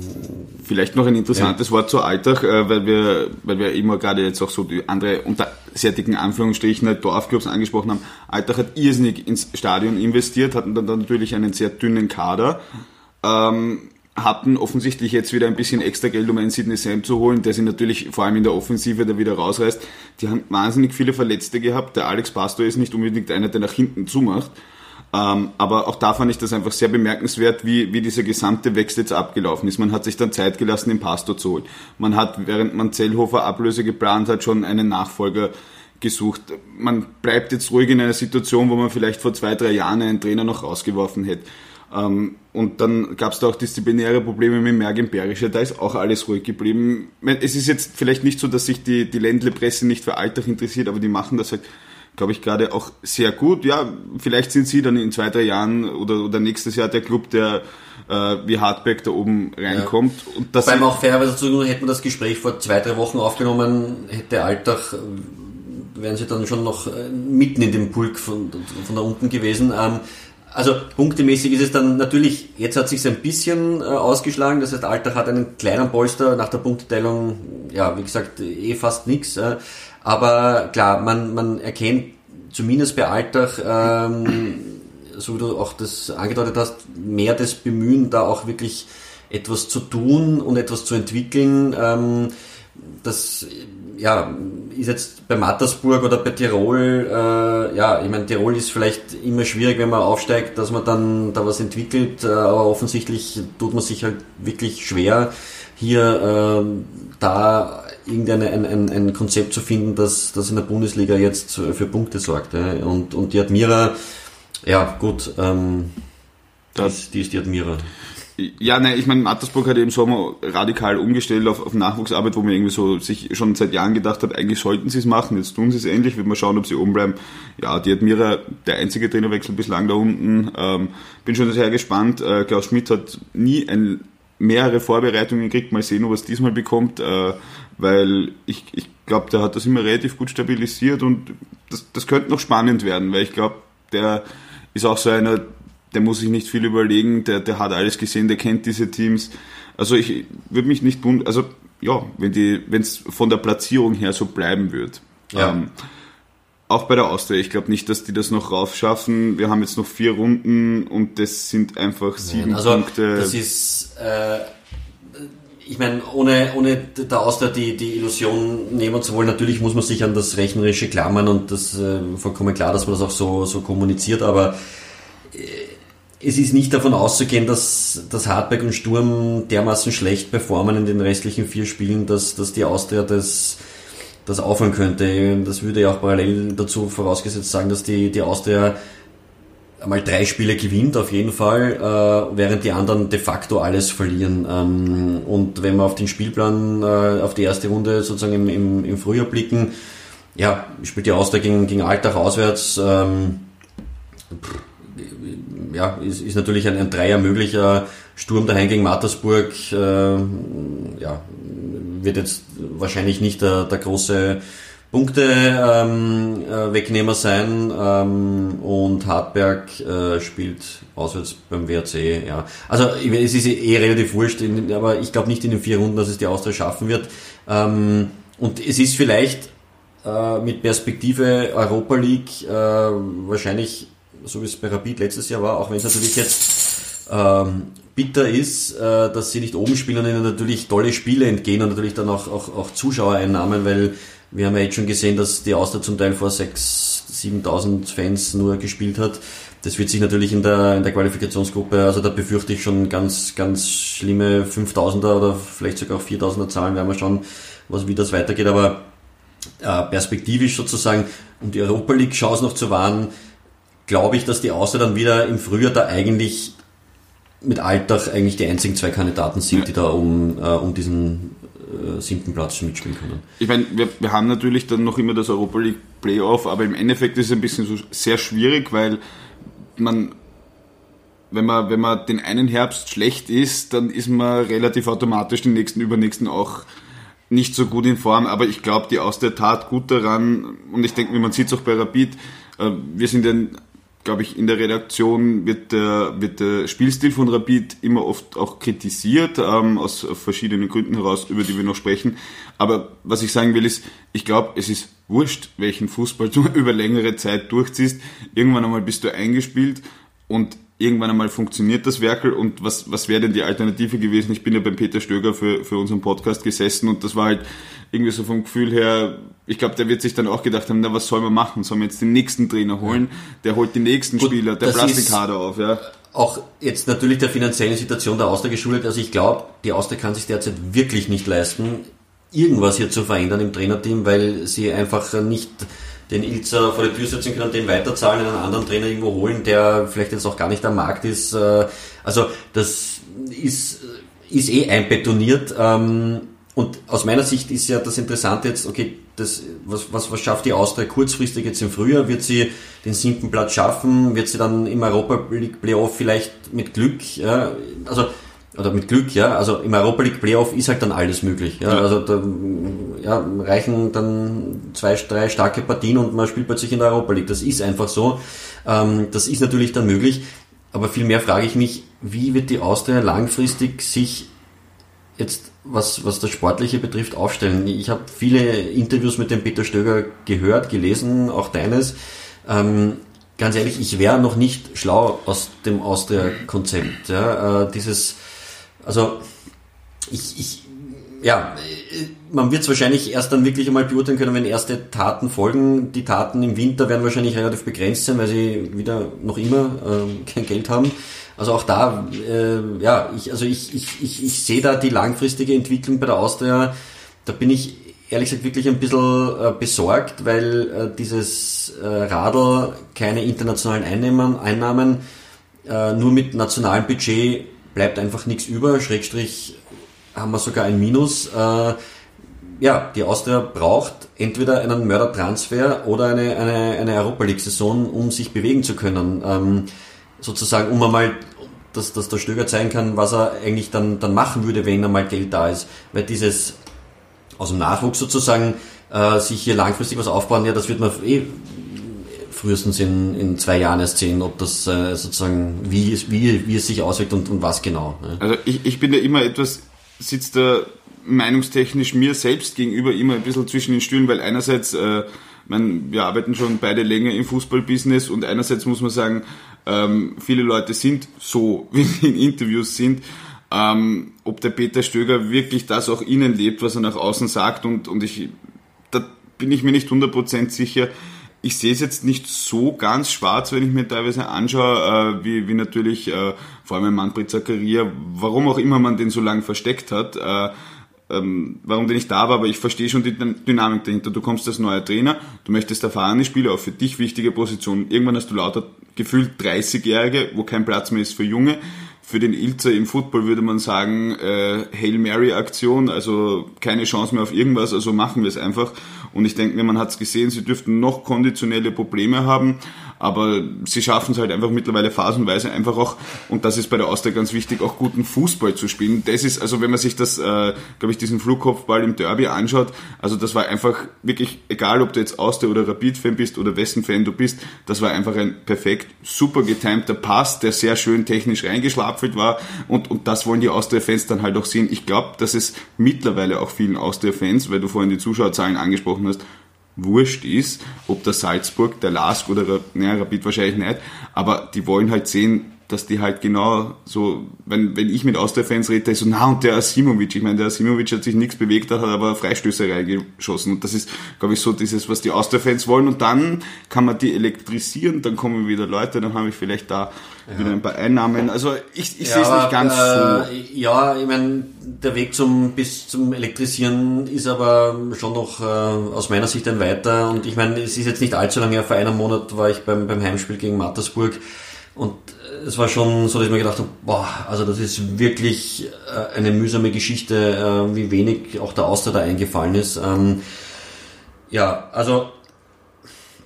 Vielleicht noch ein interessantes ja. Wort zu Alltag, äh, weil wir, weil wir immer gerade jetzt auch so die andere unter sehr dicken Anführungsstrichen Dorfclubs angesprochen haben. Alltag hat irrsinnig ins Stadion investiert, hatten dann natürlich einen sehr dünnen Kader. Ähm, hatten offensichtlich jetzt wieder ein bisschen extra Geld, um einen Sidney Sam zu holen, der sich natürlich vor allem in der Offensive da wieder rausreißt. Die haben wahnsinnig viele Verletzte gehabt. Der Alex Pastor ist nicht unbedingt einer, der nach hinten zumacht. Ähm, aber auch da fand ich das einfach sehr bemerkenswert, wie, wie dieser gesamte Wechsel jetzt abgelaufen ist. Man hat sich dann Zeit gelassen, den Pastor zu holen. Man hat, während man Zellhofer Ablöse geplant hat, schon einen Nachfolger gesucht. Man bleibt jetzt ruhig in einer Situation, wo man vielleicht vor zwei, drei Jahren einen Trainer noch rausgeworfen hätte. Ähm, und dann gab es da auch disziplinäre Probleme mit Mergen Berischer, da ist auch alles ruhig geblieben. Es ist jetzt vielleicht nicht so, dass sich die, die Ländle-Presse nicht für Alltag interessiert, aber die machen das halt glaube ich, gerade auch sehr gut. Ja, vielleicht sind sie dann in zwei, drei Jahren oder, oder nächstes Jahr der Club, der äh, wie Hardback da oben reinkommt. Ja. Und das Wobei auch fairerweise zu hätten wir das Gespräch vor zwei, drei Wochen aufgenommen, hätte Alltag, äh, wären sie dann schon noch äh, mitten in dem Pulk von, von da unten gewesen. Ähm, also punktemäßig ist es dann natürlich, jetzt hat sich ein bisschen äh, ausgeschlagen, das heißt Alltag hat einen kleinen Polster nach der Punkteteilung, ja, wie gesagt, eh fast nichts. Aber klar, man, man erkennt zumindest bei Alltag, ähm, so wie du auch das angedeutet hast, mehr das Bemühen, da auch wirklich etwas zu tun und etwas zu entwickeln. Ähm, das ja, ist jetzt bei Mattersburg oder bei Tirol, äh, ja, ich meine, Tirol ist vielleicht immer schwierig, wenn man aufsteigt, dass man dann da was entwickelt, äh, aber offensichtlich tut man sich halt wirklich schwer, hier äh, da irgendein ein, ein, ein Konzept zu finden, das, das in der Bundesliga jetzt für Punkte sorgt. Ja. Und, und die Admira, ja gut, ähm, Die ist, die ist die Admira. Ja, nein, ich meine, Mattersburg hat im Sommer radikal umgestellt auf, auf Nachwuchsarbeit, wo man irgendwie so sich schon seit Jahren gedacht hat, eigentlich sollten sie es machen, jetzt tun sie es endlich, wird man schauen, ob sie oben bleiben. Ja, die Admira, der einzige Trainerwechsel bislang da unten. Ähm, bin schon sehr gespannt. Äh, Klaus Schmidt hat nie ein, mehrere Vorbereitungen gekriegt, mal sehen, ob er es diesmal bekommt, äh, weil ich, ich glaube, der hat das immer relativ gut stabilisiert und das, das könnte noch spannend werden, weil ich glaube, der ist auch so einer, der muss sich nicht viel überlegen, der, der hat alles gesehen, der kennt diese Teams. Also ich würde mich nicht wundern, also ja, wenn die, wenn es von der Platzierung her so bleiben wird. Ja. Ähm, auch bei der Austria, ich glaube nicht, dass die das noch raufschaffen. Wir haben jetzt noch vier Runden und das sind einfach sieben also, Punkte. Das ist, äh, ich meine, ohne, ohne der Austria die, die Illusion nehmen zu wollen, natürlich muss man sich an das Rechnerische klammern und das äh, vollkommen klar, dass man das auch so, so kommuniziert, aber äh, es ist nicht davon auszugehen, dass, dass Hartberg und Sturm dermaßen schlecht performen in den restlichen vier Spielen, dass, dass die Austria das, das aufhören könnte. Das würde ja auch parallel dazu vorausgesetzt sagen, dass die, die Austria einmal drei Spiele gewinnt, auf jeden Fall, äh, während die anderen de facto alles verlieren. Ähm, und wenn wir auf den Spielplan, äh, auf die erste Runde sozusagen im, im, im Frühjahr blicken, ja, spielt die Austria gegen, gegen Alltag auswärts. Ähm, ja, ist, ist natürlich ein, ein Dreier möglicher Sturm daheim gegen Mattersburg. Äh, ja, wird jetzt wahrscheinlich nicht der, der große Punkte ähm, äh, Wegnehmer sein ähm, und Hartberg äh, spielt auswärts beim WRC. Ja, also es ist eh relativ wurscht, in, aber ich glaube nicht in den vier Runden, dass es die Austria schaffen wird. Ähm, und es ist vielleicht äh, mit Perspektive Europa League äh, wahrscheinlich so wie es bei Rapid letztes Jahr war, auch wenn es natürlich jetzt ähm, bitter ist, äh, dass sie nicht oben spielen und ihnen natürlich tolle Spiele entgehen und natürlich dann auch, auch, auch Zuschauereinnahmen, weil wir haben ja jetzt schon gesehen, dass die Auster zum Teil vor 6.000, 7.000 Fans nur gespielt hat. Das wird sich natürlich in der, in der Qualifikationsgruppe, also da befürchte ich schon ganz, ganz schlimme 5000er oder vielleicht sogar auch 4000er Zahlen, werden wir schauen, was, wie das weitergeht, aber äh, perspektivisch sozusagen, um die Europa League Chance noch zu wahren, glaube ich, dass die Austria dann wieder im Frühjahr da eigentlich mit Alltag eigentlich die einzigen zwei Kandidaten sind, die da um, äh, um diesen äh, siebten Platz mitspielen können. Ich meine, wir, wir haben natürlich dann noch immer das Europa League Playoff, aber im Endeffekt ist es ein bisschen so sehr schwierig, weil man wenn man, wenn man den einen Herbst schlecht ist, dann ist man relativ automatisch den nächsten, übernächsten auch nicht so gut in Form. Aber ich glaube, die aus der Tat gut daran, und ich denke, man sieht es auch bei Rapid, äh, wir sind ein glaube ich, in der Redaktion wird der, wird der Spielstil von Rapid immer oft auch kritisiert, ähm, aus verschiedenen Gründen heraus, über die wir noch sprechen. Aber was ich sagen will, ist, ich glaube, es ist wurscht, welchen Fußball du [laughs] über längere Zeit durchziehst. Irgendwann einmal bist du eingespielt und irgendwann einmal funktioniert das Werkel und was, was wäre denn die Alternative gewesen? Ich bin ja beim Peter Stöger für, für unseren Podcast gesessen und das war halt irgendwie so vom Gefühl her, ich glaube, der wird sich dann auch gedacht haben, na, was soll man machen? Sollen wir jetzt den nächsten Trainer holen? Der holt die nächsten Gut, Spieler, der Plastikkader auf, ja. Auch jetzt natürlich der finanziellen Situation der Austria geschuldet. Also ich glaube, die Austria kann sich derzeit wirklich nicht leisten, irgendwas hier zu verändern im Trainerteam, weil sie einfach nicht den Ilzer vor die Tür setzen können, den weiterzahlen, einen anderen Trainer irgendwo holen, der vielleicht jetzt auch gar nicht am Markt ist. Äh, also das ist, ist eh einbetoniert. Ähm, und aus meiner Sicht ist ja das Interessante jetzt, okay, das, was, was, was schafft die Austria kurzfristig jetzt im Frühjahr? Wird sie den siebten Platz schaffen? Wird sie dann im Europa League Playoff vielleicht mit Glück, ja, also oder mit Glück, ja, also im Europa League Playoff ist halt dann alles möglich. Ja, ja. Also da ja, reichen dann zwei, drei starke Partien und man spielt plötzlich in der Europa League. Das ist einfach so. Ähm, das ist natürlich dann möglich. Aber vielmehr frage ich mich, wie wird die Austria langfristig sich jetzt, was, was das Sportliche betrifft, aufstellen? Ich habe viele Interviews mit dem Peter Stöger gehört, gelesen, auch deines. Ähm, ganz ehrlich, ich wäre noch nicht schlau aus dem Austria-Konzept. Ja, äh, dieses also ich, ich ja, man wird es wahrscheinlich erst dann wirklich einmal beurteilen können, wenn erste Taten folgen. Die Taten im Winter werden wahrscheinlich relativ begrenzt sein, weil sie wieder noch immer äh, [laughs] kein Geld haben. Also auch da, äh, ja, ich, also ich, ich, ich, ich sehe da die langfristige Entwicklung bei der Austria, da bin ich ehrlich gesagt wirklich ein bisschen äh, besorgt, weil äh, dieses äh, Radl keine internationalen Einnahmen, Einnahmen äh, nur mit nationalem Budget bleibt einfach nichts über, Schrägstrich haben wir sogar ein Minus. Äh, ja, die Austria braucht entweder einen Mördertransfer oder eine, eine, eine Europa League-Saison, um sich bewegen zu können. Ähm, sozusagen, um einmal, dass, dass der Stöger zeigen kann, was er eigentlich dann, dann machen würde, wenn einmal Geld da ist. Weil dieses aus dem Nachwuchs sozusagen äh, sich hier langfristig was aufbauen, ja, das wird man eh frühestens in, in zwei Jahren erst sehen, ob das äh, sozusagen, wie es, wie, wie es sich auswirkt und, und was genau. Ne? Also ich, ich bin ja immer etwas, sitzt da meinungstechnisch mir selbst gegenüber immer ein bisschen zwischen den Stühlen, weil einerseits, äh, man, wir arbeiten schon beide länger im Fußballbusiness und einerseits muss man sagen, ähm, viele Leute sind so, [laughs] wie sie in Interviews sind. Ähm, ob der Peter Stöger wirklich das auch innen lebt, was er nach außen sagt und, und ich, da bin ich mir nicht 100% sicher. Ich sehe es jetzt nicht so ganz schwarz, wenn ich mir teilweise anschaue, äh, wie, wie natürlich äh, vor allem Manfred Zakaria, warum auch immer man den so lange versteckt hat. Äh, ähm, warum der nicht da war, aber ich verstehe schon die Dynamik dahinter. Du kommst als neuer Trainer, du möchtest erfahrene Spieler auf für dich wichtige Positionen. Irgendwann hast du lauter gefühlt 30-Jährige, wo kein Platz mehr ist für Junge. Für den Ilzer im Football würde man sagen, äh, Hail Mary Aktion, also keine Chance mehr auf irgendwas, also machen wir es einfach. Und ich denke mir, man hat es gesehen, sie dürften noch konditionelle Probleme haben, aber sie schaffen es halt einfach mittlerweile phasenweise einfach auch, und das ist bei der Austria ganz wichtig, auch guten Fußball zu spielen. Das ist, also wenn man sich das, äh, glaube ich, diesen Flugkopfball im Derby anschaut, also das war einfach wirklich, egal ob du jetzt Austria oder Rapid-Fan bist oder wessen Fan du bist, das war einfach ein perfekt, super getimter Pass, der sehr schön technisch reingeschlapfelt war und, und das wollen die Austria-Fans dann halt auch sehen. Ich glaube, dass es mittlerweile auch vielen Austria-Fans, weil du vorhin die Zuschauerzahlen angesprochen hast, wurscht ist, ob der Salzburg, der Lask oder naja, Rapid wahrscheinlich nicht, aber die wollen halt sehen, dass die halt genau so, wenn, wenn ich mit Austria-Fans rede, ist so, na und der Asimovic, ich meine, der Asimovic hat sich nichts bewegt, hat aber Freistöße reingeschossen. Und das ist, glaube ich, so dieses, was die Austria-Fans wollen. Und dann kann man die elektrisieren, dann kommen wieder Leute, dann habe ich vielleicht da ja. wieder ein paar Einnahmen, also ich, ich ja, sehe es nicht ganz äh, so. Ja, ich meine, der Weg zum, bis zum Elektrisieren ist aber schon noch äh, aus meiner Sicht ein weiter. Und ich meine, es ist jetzt nicht allzu lange, vor einem Monat war ich beim, beim Heimspiel gegen Mattersburg. Und es war schon so, dass ich mir gedacht habe, boah, also das ist wirklich äh, eine mühsame Geschichte, äh, wie wenig auch der Auster da eingefallen ist. Ähm, ja, also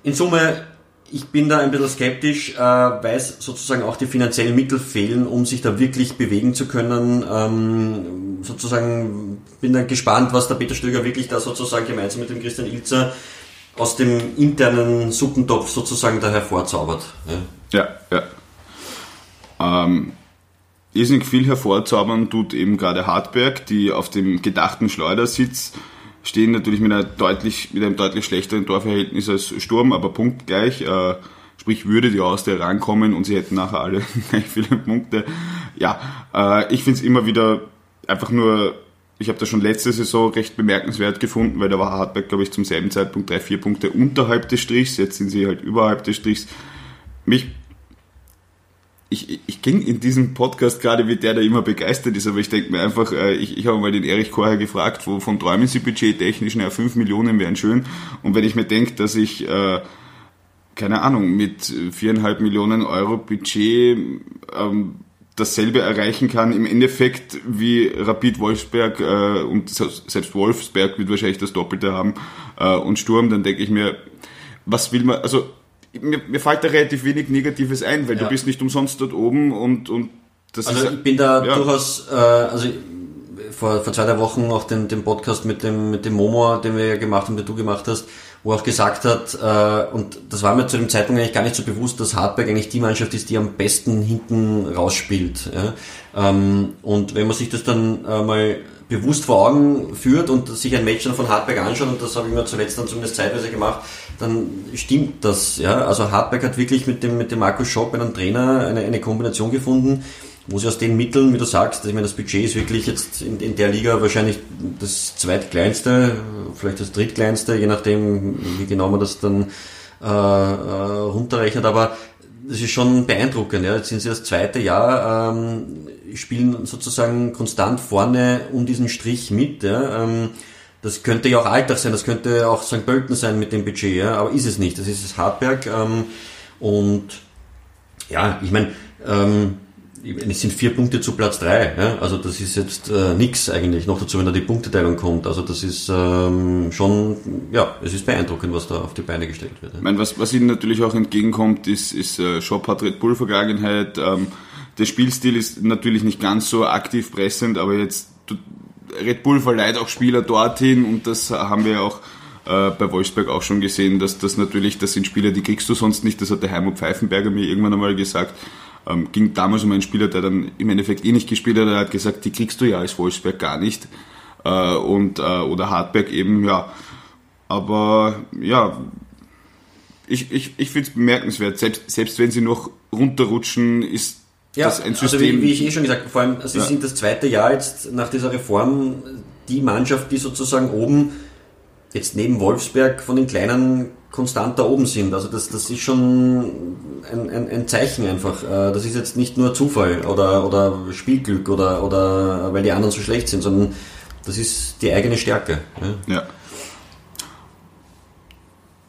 in Summe, ich bin da ein bisschen skeptisch, äh, weil sozusagen auch die finanziellen Mittel fehlen, um sich da wirklich bewegen zu können. Ähm, sozusagen bin da gespannt, was der Peter Stöger wirklich da sozusagen gemeinsam mit dem Christian Ilzer aus dem internen Suppentopf sozusagen da hervorzaubert. Ja, ja. ja. Ähm, irrsinnig viel hervorzaubern tut eben gerade Hartberg, die auf dem gedachten Schleudersitz stehen natürlich mit, einer deutlich, mit einem deutlich schlechteren Torverhältnis als Sturm, aber punktgleich. Äh, sprich, würde die Austria rankommen und sie hätten nachher alle [laughs] gleich viele Punkte. Ja, äh, ich finde es immer wieder einfach nur, ich habe das schon letzte Saison recht bemerkenswert gefunden, weil da war Hartberg, glaube ich, zum selben Zeitpunkt drei, vier Punkte unterhalb des Strichs, jetzt sind sie halt überhalb des Strichs. Mich ich, ich ging in diesem Podcast gerade, wie der da immer begeistert ist, aber ich denke mir einfach, äh, ich, ich habe mal den Erich Korher gefragt, wovon träumen Sie budgettechnisch? Naja, 5 Millionen wären schön. Und wenn ich mir denke, dass ich, äh, keine Ahnung, mit viereinhalb Millionen Euro Budget ähm, dasselbe erreichen kann, im Endeffekt wie Rapid Wolfsberg äh, und selbst Wolfsberg wird wahrscheinlich das Doppelte haben äh, und Sturm, dann denke ich mir, was will man, also mir, mir fällt da relativ wenig Negatives ein, weil ja. du bist nicht umsonst dort oben und, und das also ist... Also ich bin da ja. durchaus, äh, also vor, vor zwei, drei Wochen auch den, den Podcast mit dem, mit dem Momo, den wir ja gemacht haben, den du gemacht hast, wo er auch gesagt hat, äh, und das war mir zu dem Zeitpunkt eigentlich gar nicht so bewusst, dass Hartberg eigentlich die Mannschaft ist, die am besten hinten rausspielt. Ja? Ähm, und wenn man sich das dann äh, mal bewusst vor Augen führt und sich ein Match dann von Hartberg anschaut, und das habe ich mir zuletzt dann zumindest zeitweise gemacht, dann stimmt das. Ja? Also Hartberg hat wirklich mit dem, mit dem Markus Schopp, einen Trainer, eine, eine Kombination gefunden, wo sie aus den Mitteln, wie du sagst, ich meine, das Budget ist wirklich jetzt in, in der Liga wahrscheinlich das zweitkleinste, vielleicht das drittkleinste, je nachdem, wie genau man das dann äh, äh, runterrechnet, aber das ist schon beeindruckend. Ja. Jetzt sind sie das zweite Jahr, ähm, spielen sozusagen konstant vorne um diesen Strich mit. Ja. Ähm, das könnte ja auch Alltag sein, das könnte auch St. Pölten sein mit dem Budget, ja, aber ist es nicht. Das ist das Hartberg. Ähm, und Ja, ich meine, ähm, es sind vier Punkte zu Platz drei. Ja? Also das ist jetzt äh, nix eigentlich. Noch dazu, wenn da die Punkteteilung kommt. Also das ist ähm, schon, ja, es ist beeindruckend, was da auf die Beine gestellt wird. Ja? Ich meine, was, was ihnen natürlich auch entgegenkommt, ist, ist äh, Shop hat Red Bull Vergangenheit. Ähm, der Spielstil ist natürlich nicht ganz so aktiv pressend, aber jetzt Red Bull verleiht auch Spieler dorthin und das haben wir auch äh, bei Wolfsberg auch schon gesehen, dass das natürlich, das sind Spieler, die kriegst du sonst nicht, das hat der Heimo Pfeifenberger mir irgendwann einmal gesagt. Ähm, ging damals um einen Spieler, der dann im Endeffekt eh nicht gespielt hat, er hat gesagt, die kriegst du ja als Wolfsberg gar nicht. Äh, und, äh, oder Hartberg eben, ja. Aber ja, ich, ich, ich finde es bemerkenswert, selbst, selbst wenn sie noch runterrutschen, ist ja, das ein System. Also wie, wie ich eh schon gesagt habe, vor allem, sie ja. sind das zweite Jahr jetzt nach dieser Reform die Mannschaft, die sozusagen oben jetzt neben Wolfsberg von den kleinen konstant da oben sind. Also das, das ist schon ein, ein, ein Zeichen einfach. Äh, das ist jetzt nicht nur Zufall oder, oder Spielglück oder, oder weil die anderen so schlecht sind, sondern das ist die eigene Stärke. Ja. ja.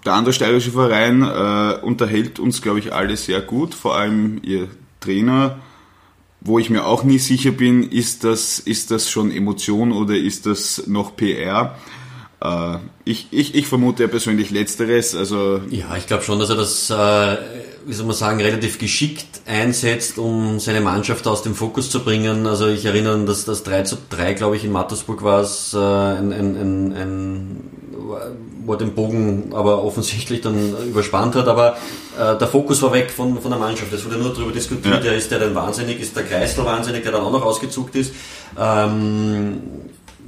Der andere steirische Verein äh, unterhält uns, glaube ich, alle sehr gut, vor allem ihr Trainer. Wo ich mir auch nie sicher bin, ist das, ist das schon Emotion oder ist das noch PR? Äh, ich, ich, ich vermute ja persönlich Letzteres. Also ja, ich glaube schon, dass er das, äh, wie soll man sagen, relativ geschickt einsetzt, um seine Mannschaft aus dem Fokus zu bringen. Also ich erinnere, dass das 3 zu 3, glaube ich, in Mattersburg war es, äh, ein, ein, ein, ein, wo er den Bogen aber offensichtlich dann überspannt hat. Aber äh, der Fokus war weg von, von der Mannschaft. Es wurde nur darüber diskutiert, ja, ist der denn wahnsinnig, ist der Kreisler wahnsinnig, der dann auch noch ausgezuckt ist. Ähm,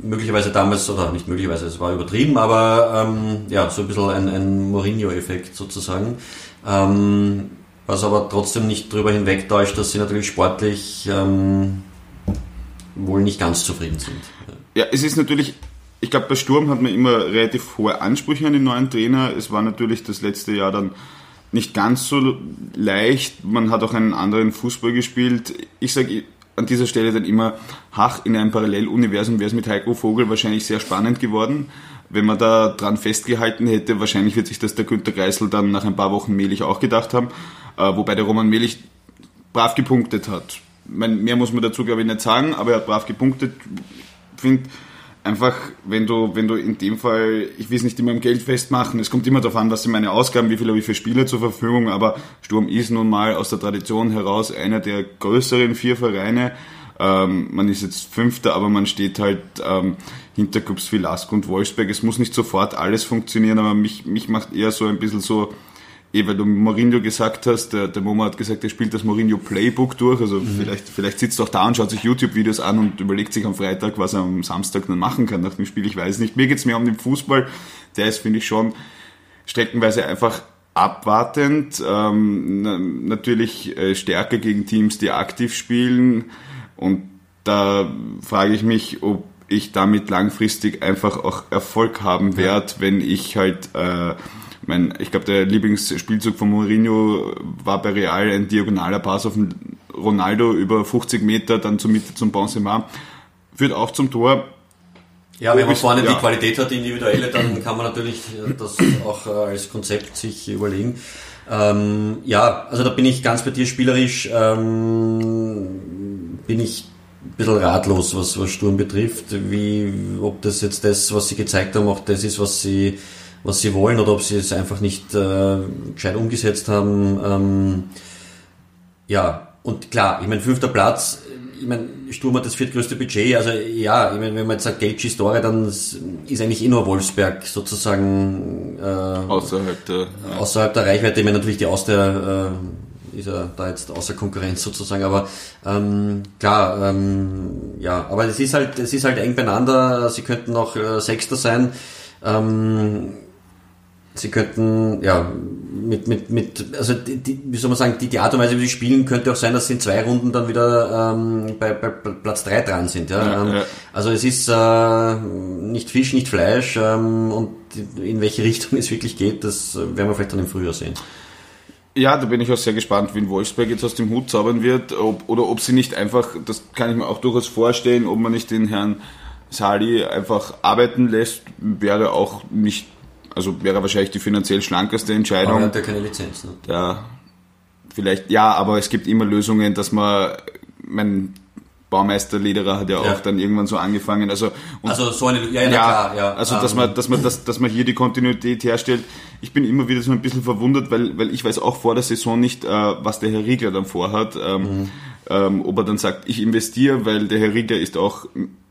möglicherweise damals, oder nicht möglicherweise, es war übertrieben, aber ähm, ja, so ein bisschen ein, ein Mourinho-Effekt sozusagen. Ähm, was aber trotzdem nicht darüber hinwegtäuscht, dass sie natürlich sportlich ähm, wohl nicht ganz zufrieden sind. Ja, es ist natürlich, ich glaube, bei Sturm hat man immer relativ hohe Ansprüche an den neuen Trainer. Es war natürlich das letzte Jahr dann nicht ganz so leicht. Man hat auch einen anderen Fußball gespielt. Ich sage an dieser Stelle dann immer, ach, in einem Paralleluniversum wäre es mit Heiko Vogel wahrscheinlich sehr spannend geworden. Wenn man da dran festgehalten hätte, wahrscheinlich wird sich das der Günter Kreisel dann nach ein paar Wochen Mehlich auch gedacht haben, äh, wobei der Roman Mehlich brav gepunktet hat. mehr muss man dazu, glaube ich, nicht sagen, aber er hat brav gepunktet. Finde, einfach, wenn du, wenn du in dem Fall, ich will es nicht immer im Geld festmachen, es kommt immer darauf an, was sind meine Ausgaben, wie viel habe ich für Spiele zur Verfügung, aber Sturm ist nun mal aus der Tradition heraus einer der größeren vier Vereine. Ähm, man ist jetzt Fünfter, aber man steht halt ähm, hinter Clubs wie Lask und Wolfsberg. Es muss nicht sofort alles funktionieren, aber mich, mich macht eher so ein bisschen so, eh, weil du Mourinho gesagt hast, der, der Momo hat gesagt, er spielt das Mourinho Playbook durch, also mhm. vielleicht, vielleicht sitzt er auch da und schaut sich YouTube-Videos an und überlegt sich am Freitag, was er am Samstag dann machen kann nach dem Spiel, ich weiß nicht. Mir geht's mehr um den Fußball, der ist, finde ich, schon streckenweise einfach abwartend, ähm, natürlich äh, stärker gegen Teams, die aktiv spielen. Und da frage ich mich, ob ich damit langfristig einfach auch Erfolg haben werde, wenn ich halt äh, mein, ich glaube, der Lieblingsspielzug von Mourinho war bei Real ein diagonaler Pass auf Ronaldo über 50 Meter, dann zur Mitte zum Benzema. Führt auch zum Tor. Ja, wenn man vorne ja. die Qualität hat, die individuelle, dann kann man natürlich das auch äh, als Konzept sich überlegen. Ähm, ja, also da bin ich ganz bei dir spielerisch, ähm, bin ich ein bisschen ratlos, was, was Sturm betrifft, wie, ob das jetzt das, was sie gezeigt haben, auch das ist, was sie was sie wollen oder ob sie es einfach nicht äh, gescheit umgesetzt haben. Ähm, ja, und klar, ich meine, fünfter Platz, ich meine, Sturm hat das viertgrößte Budget, also ja, ich meine, wenn man jetzt sagt Gage Story, dann ist eigentlich eh nur Wolfsberg sozusagen äh, außerhalb der ja. außerhalb der Reichweite. Ich meine natürlich die Austria äh, ist ja da jetzt außer Konkurrenz sozusagen, aber ähm, klar, ähm, ja, aber es ist halt, es ist halt eng beieinander. Sie könnten noch äh, Sechster sein. Ähm, sie könnten, ja, mit, mit, mit, also die, die, wie soll man sagen, die, die Art und Weise, wie sie spielen, könnte auch sein, dass sie in zwei Runden dann wieder ähm, bei, bei Platz drei dran sind. Ja? ja, ähm, ja. Also es ist äh, nicht Fisch, nicht Fleisch ähm, und in welche Richtung es wirklich geht, das werden wir vielleicht dann im Frühjahr sehen. Ja, da bin ich auch sehr gespannt, wie in Wolfsburg jetzt aus dem Hut zaubern wird, ob, oder ob sie nicht einfach, das kann ich mir auch durchaus vorstellen, ob man nicht den Herrn Sali einfach arbeiten lässt, wäre auch nicht also wäre wahrscheinlich die finanziell schlankeste Entscheidung. Aber er hat ja keine Lizenz. Ne? Ja, vielleicht, ja, aber es gibt immer Lösungen, dass man, mein Baumeister Lederer hat ja, ja, auch dann irgendwann so angefangen. Also, also so eine, ja, ja, ja, klar, ja. Also dass man, dass man, dass, dass man hier die Kontinuität herstellt. Ich bin immer wieder so ein bisschen verwundert, weil, weil ich weiß auch vor der Saison nicht, äh, was der Herr Riegler dann vorhat. Ähm, mhm. ähm, ob er dann sagt, ich investiere, weil der Herr Riegler ist auch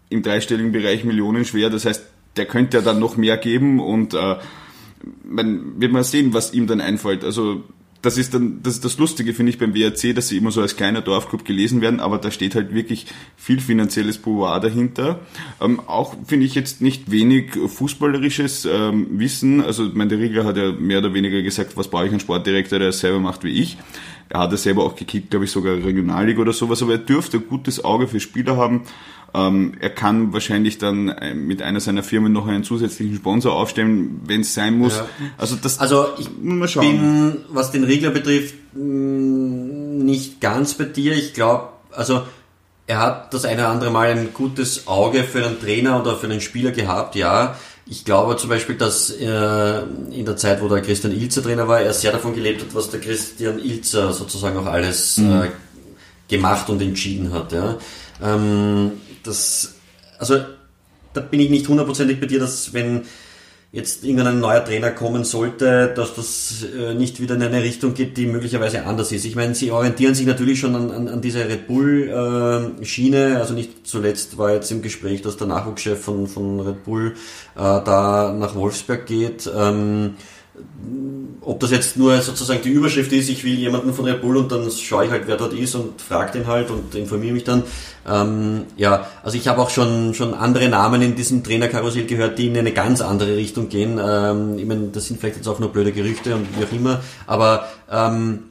im dreistelligen Bereich Millionen schwer. Das heißt, der könnte ja dann noch mehr geben und äh, man wird mal sehen, was ihm dann einfällt. Also das ist dann, das ist das Lustige, finde ich, beim WRC, dass sie immer so als kleiner Dorfclub gelesen werden, aber da steht halt wirklich viel finanzielles Pouvoir dahinter. Ähm, auch finde ich jetzt nicht wenig fußballerisches ähm, Wissen. Also, mein der Riegler hat ja mehr oder weniger gesagt, was brauche ich einen Sportdirektor, der es selber macht wie ich. Er hat ja selber auch gekickt, glaube ich, sogar Regionalliga oder sowas, aber er dürfte ein gutes Auge für Spieler haben. Ähm, er kann wahrscheinlich dann äh, mit einer seiner Firmen noch einen zusätzlichen Sponsor aufstellen, wenn es sein muss. Ja. Also das also ich bin, was den Regler betrifft, mm, nicht ganz bei dir. Ich glaube, also er hat das eine oder andere Mal ein gutes Auge für einen Trainer oder für einen Spieler gehabt, ja. Ich glaube zum Beispiel, dass äh, in der Zeit, wo der Christian Ilzer Trainer war, er sehr davon gelebt hat, was der Christian Ilzer sozusagen auch alles mhm. äh, gemacht und entschieden hat. Ja. Ähm, das, also da bin ich nicht hundertprozentig bei dir, dass wenn jetzt irgendein neuer Trainer kommen sollte, dass das äh, nicht wieder in eine Richtung geht, die möglicherweise anders ist. Ich meine, sie orientieren sich natürlich schon an, an, an dieser Red Bull-Schiene. Äh, also nicht zuletzt war jetzt im Gespräch, dass der Nachwuchschef von, von Red Bull äh, da nach Wolfsberg geht. Ähm, ob das jetzt nur sozusagen die Überschrift ist, ich will jemanden von Red Bull und dann schaue ich halt, wer dort ist und frage den halt und informiere mich dann. Ähm, ja, also ich habe auch schon, schon andere Namen in diesem Trainerkarussell gehört, die in eine ganz andere Richtung gehen. Ähm, ich meine, das sind vielleicht jetzt auch nur blöde Gerüchte und wie auch immer, aber ähm,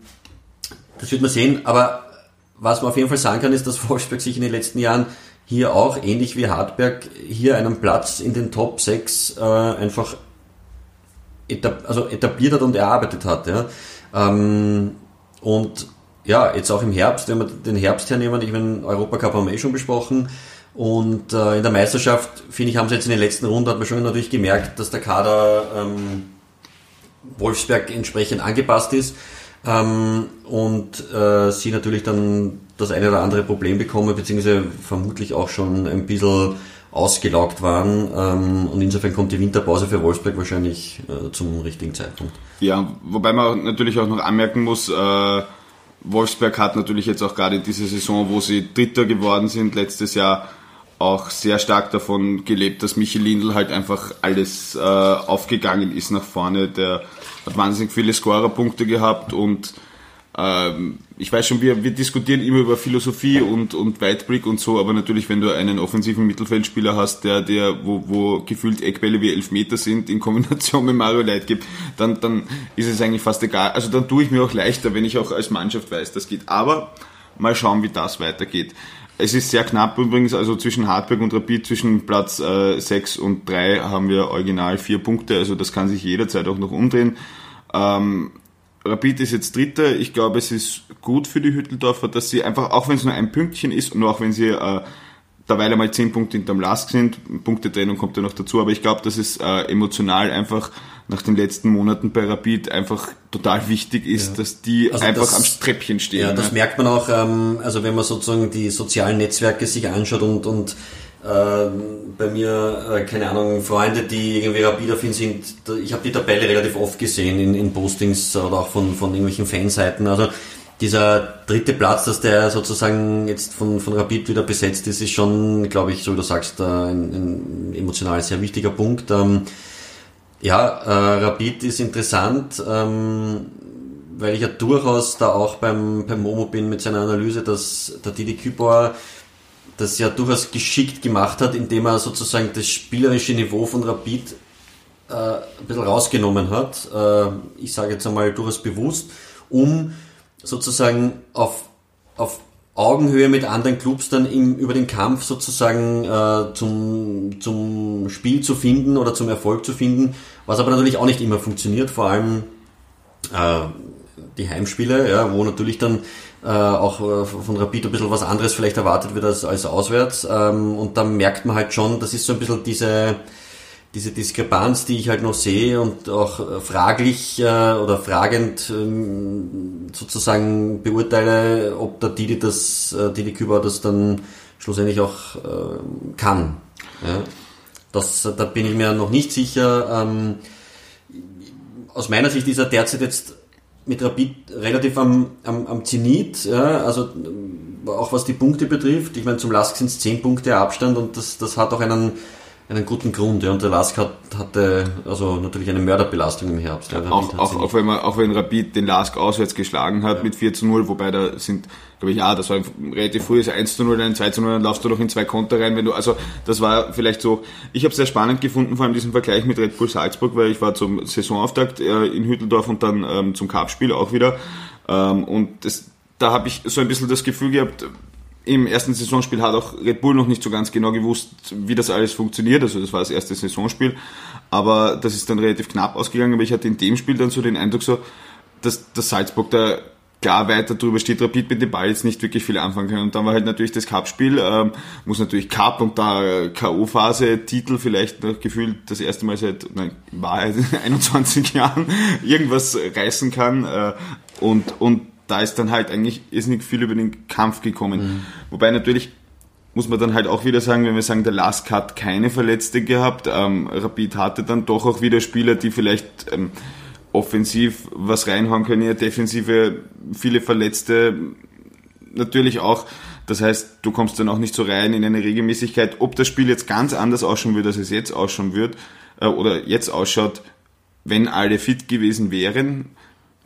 das wird man sehen. Aber was man auf jeden Fall sagen kann, ist, dass [laughs] Wolfsburg sich in den letzten Jahren hier auch, ähnlich wie Hartberg, hier einen Platz in den Top 6 äh, einfach etab also etabliert hat und erarbeitet hat. Ja. Ähm, und ja, jetzt auch im Herbst, wenn wir den Herbst hernehmen, ich meine, Europacup haben wir eh schon besprochen. Und äh, in der Meisterschaft, finde ich, haben sie jetzt in den letzten Runden, hat man schon natürlich gemerkt, dass der Kader ähm, Wolfsberg entsprechend angepasst ist. Ähm, und äh, sie natürlich dann das eine oder andere Problem bekommen, beziehungsweise vermutlich auch schon ein bisschen ausgelaugt waren. Ähm, und insofern kommt die Winterpause für Wolfsburg wahrscheinlich äh, zum richtigen Zeitpunkt. Ja, wobei man natürlich auch noch anmerken muss, äh, Wolfsberg hat natürlich jetzt auch gerade in dieser Saison, wo sie Dritter geworden sind, letztes Jahr auch sehr stark davon gelebt, dass Michel Lindl halt einfach alles äh, aufgegangen ist nach vorne. Der hat wahnsinnig viele Scorerpunkte gehabt und ähm, ich weiß schon, wir, wir diskutieren immer über Philosophie und, und Weitblick und so, aber natürlich, wenn du einen offensiven Mittelfeldspieler hast, der, der, wo, wo gefühlt Eckbälle wie elf Meter sind, in Kombination mit Mario Leit gibt, dann, dann ist es eigentlich fast egal. Also dann tue ich mir auch leichter, wenn ich auch als Mannschaft weiß, das geht. Aber mal schauen, wie das weitergeht. Es ist sehr knapp übrigens, also zwischen Hartberg und Rapid, zwischen Platz äh, 6 und 3 haben wir original vier Punkte, also das kann sich jederzeit auch noch umdrehen. Ähm, Rapid ist jetzt Dritter. Ich glaube, es ist gut für die Hütteldorfer, dass sie einfach, auch wenn es nur ein Pünktchen ist und auch wenn sie äh, derweil einmal zehn Punkte hinterm Lask sind, Punktetrennung kommt ja noch dazu, aber ich glaube, dass es äh, emotional einfach nach den letzten Monaten bei Rapid einfach total wichtig ist, ja. dass die also einfach das, am Treppchen stehen. Ja, das ne? merkt man auch, ähm, also wenn man sozusagen die sozialen Netzwerke sich anschaut und, und bei mir, äh, keine Ahnung, Freunde, die irgendwie rapid sind, ich habe die Tabelle relativ oft gesehen in, in Postings oder auch von, von irgendwelchen Fanseiten. Also dieser dritte Platz, dass der sozusagen jetzt von, von Rapid wieder besetzt ist, ist schon, glaube ich, so wie du sagst, äh, ein, ein emotional sehr wichtiger Punkt. Ähm, ja, äh, Rapid ist interessant, ähm, weil ich ja durchaus da auch beim, beim Momo bin mit seiner Analyse, dass der Didi Kübauer das ja durchaus geschickt gemacht hat, indem er sozusagen das spielerische Niveau von Rapid äh, ein bisschen rausgenommen hat. Äh, ich sage jetzt einmal durchaus bewusst, um sozusagen auf, auf Augenhöhe mit anderen Clubs dann im, über den Kampf sozusagen äh, zum, zum Spiel zu finden oder zum Erfolg zu finden, was aber natürlich auch nicht immer funktioniert, vor allem äh, die Heimspiele, ja, wo natürlich dann äh, auch äh, von Rapid ein bisschen was anderes vielleicht erwartet wird als, als auswärts. Ähm, und da merkt man halt schon, das ist so ein bisschen diese, diese Diskrepanz, die ich halt noch sehe und auch fraglich äh, oder fragend ähm, sozusagen beurteile, ob der Didi das, äh, Didi Küber das dann schlussendlich auch äh, kann. Ja? Das, da bin ich mir noch nicht sicher. Ähm, aus meiner Sicht ist er derzeit jetzt mit Rapid relativ am, am, am Zenit, ja, also auch was die Punkte betrifft. Ich meine, zum Lask sind es 10 Punkte Abstand und das, das hat auch einen einen guten Grund. Ja. Und der Lask hat, hatte also natürlich eine Mörderbelastung im Herbst. Ja, auch, auch, auch, wenn man, auch wenn Rapid den Lask auswärts geschlagen hat ja. mit 4 zu 0, wobei da sind, glaube ich, ja, das war ein relativ frühes 1 zu 0, ein 2 zu 0, dann laufst du noch in zwei Konter rein, wenn du, also das war vielleicht so, ich habe es sehr spannend gefunden, vor allem diesen Vergleich mit Red Bull Salzburg, weil ich war zum Saisonauftakt äh, in Hütteldorf und dann ähm, zum Cup-Spiel auch wieder. Ähm, und das, da habe ich so ein bisschen das Gefühl gehabt, im ersten Saisonspiel hat auch Red Bull noch nicht so ganz genau gewusst, wie das alles funktioniert. Also das war das erste Saisonspiel. Aber das ist dann relativ knapp ausgegangen. Aber ich hatte in dem Spiel dann so den Eindruck so, dass, dass Salzburg da klar weiter drüber steht, Rapid mit dem Ball jetzt nicht wirklich viel anfangen kann. Und dann war halt natürlich das Cup-Spiel, ähm, muss natürlich Cup und da K.O.-Phase, Titel vielleicht noch gefühlt das erste Mal seit, nein, Wahrheit [laughs] 21 Jahren irgendwas reißen kann. Äh, und, und da ist dann halt eigentlich ist nicht viel über den Kampf gekommen. Mhm. Wobei natürlich muss man dann halt auch wieder sagen, wenn wir sagen, der Lask hat keine Verletzte gehabt, ähm, Rapid hatte dann doch auch wieder Spieler, die vielleicht ähm, offensiv was reinhauen können, ja, defensive viele Verletzte natürlich auch. Das heißt, du kommst dann auch nicht so rein in eine Regelmäßigkeit. Ob das Spiel jetzt ganz anders ausschauen würde, als es jetzt ausschauen wird, äh, oder jetzt ausschaut, wenn alle fit gewesen wären,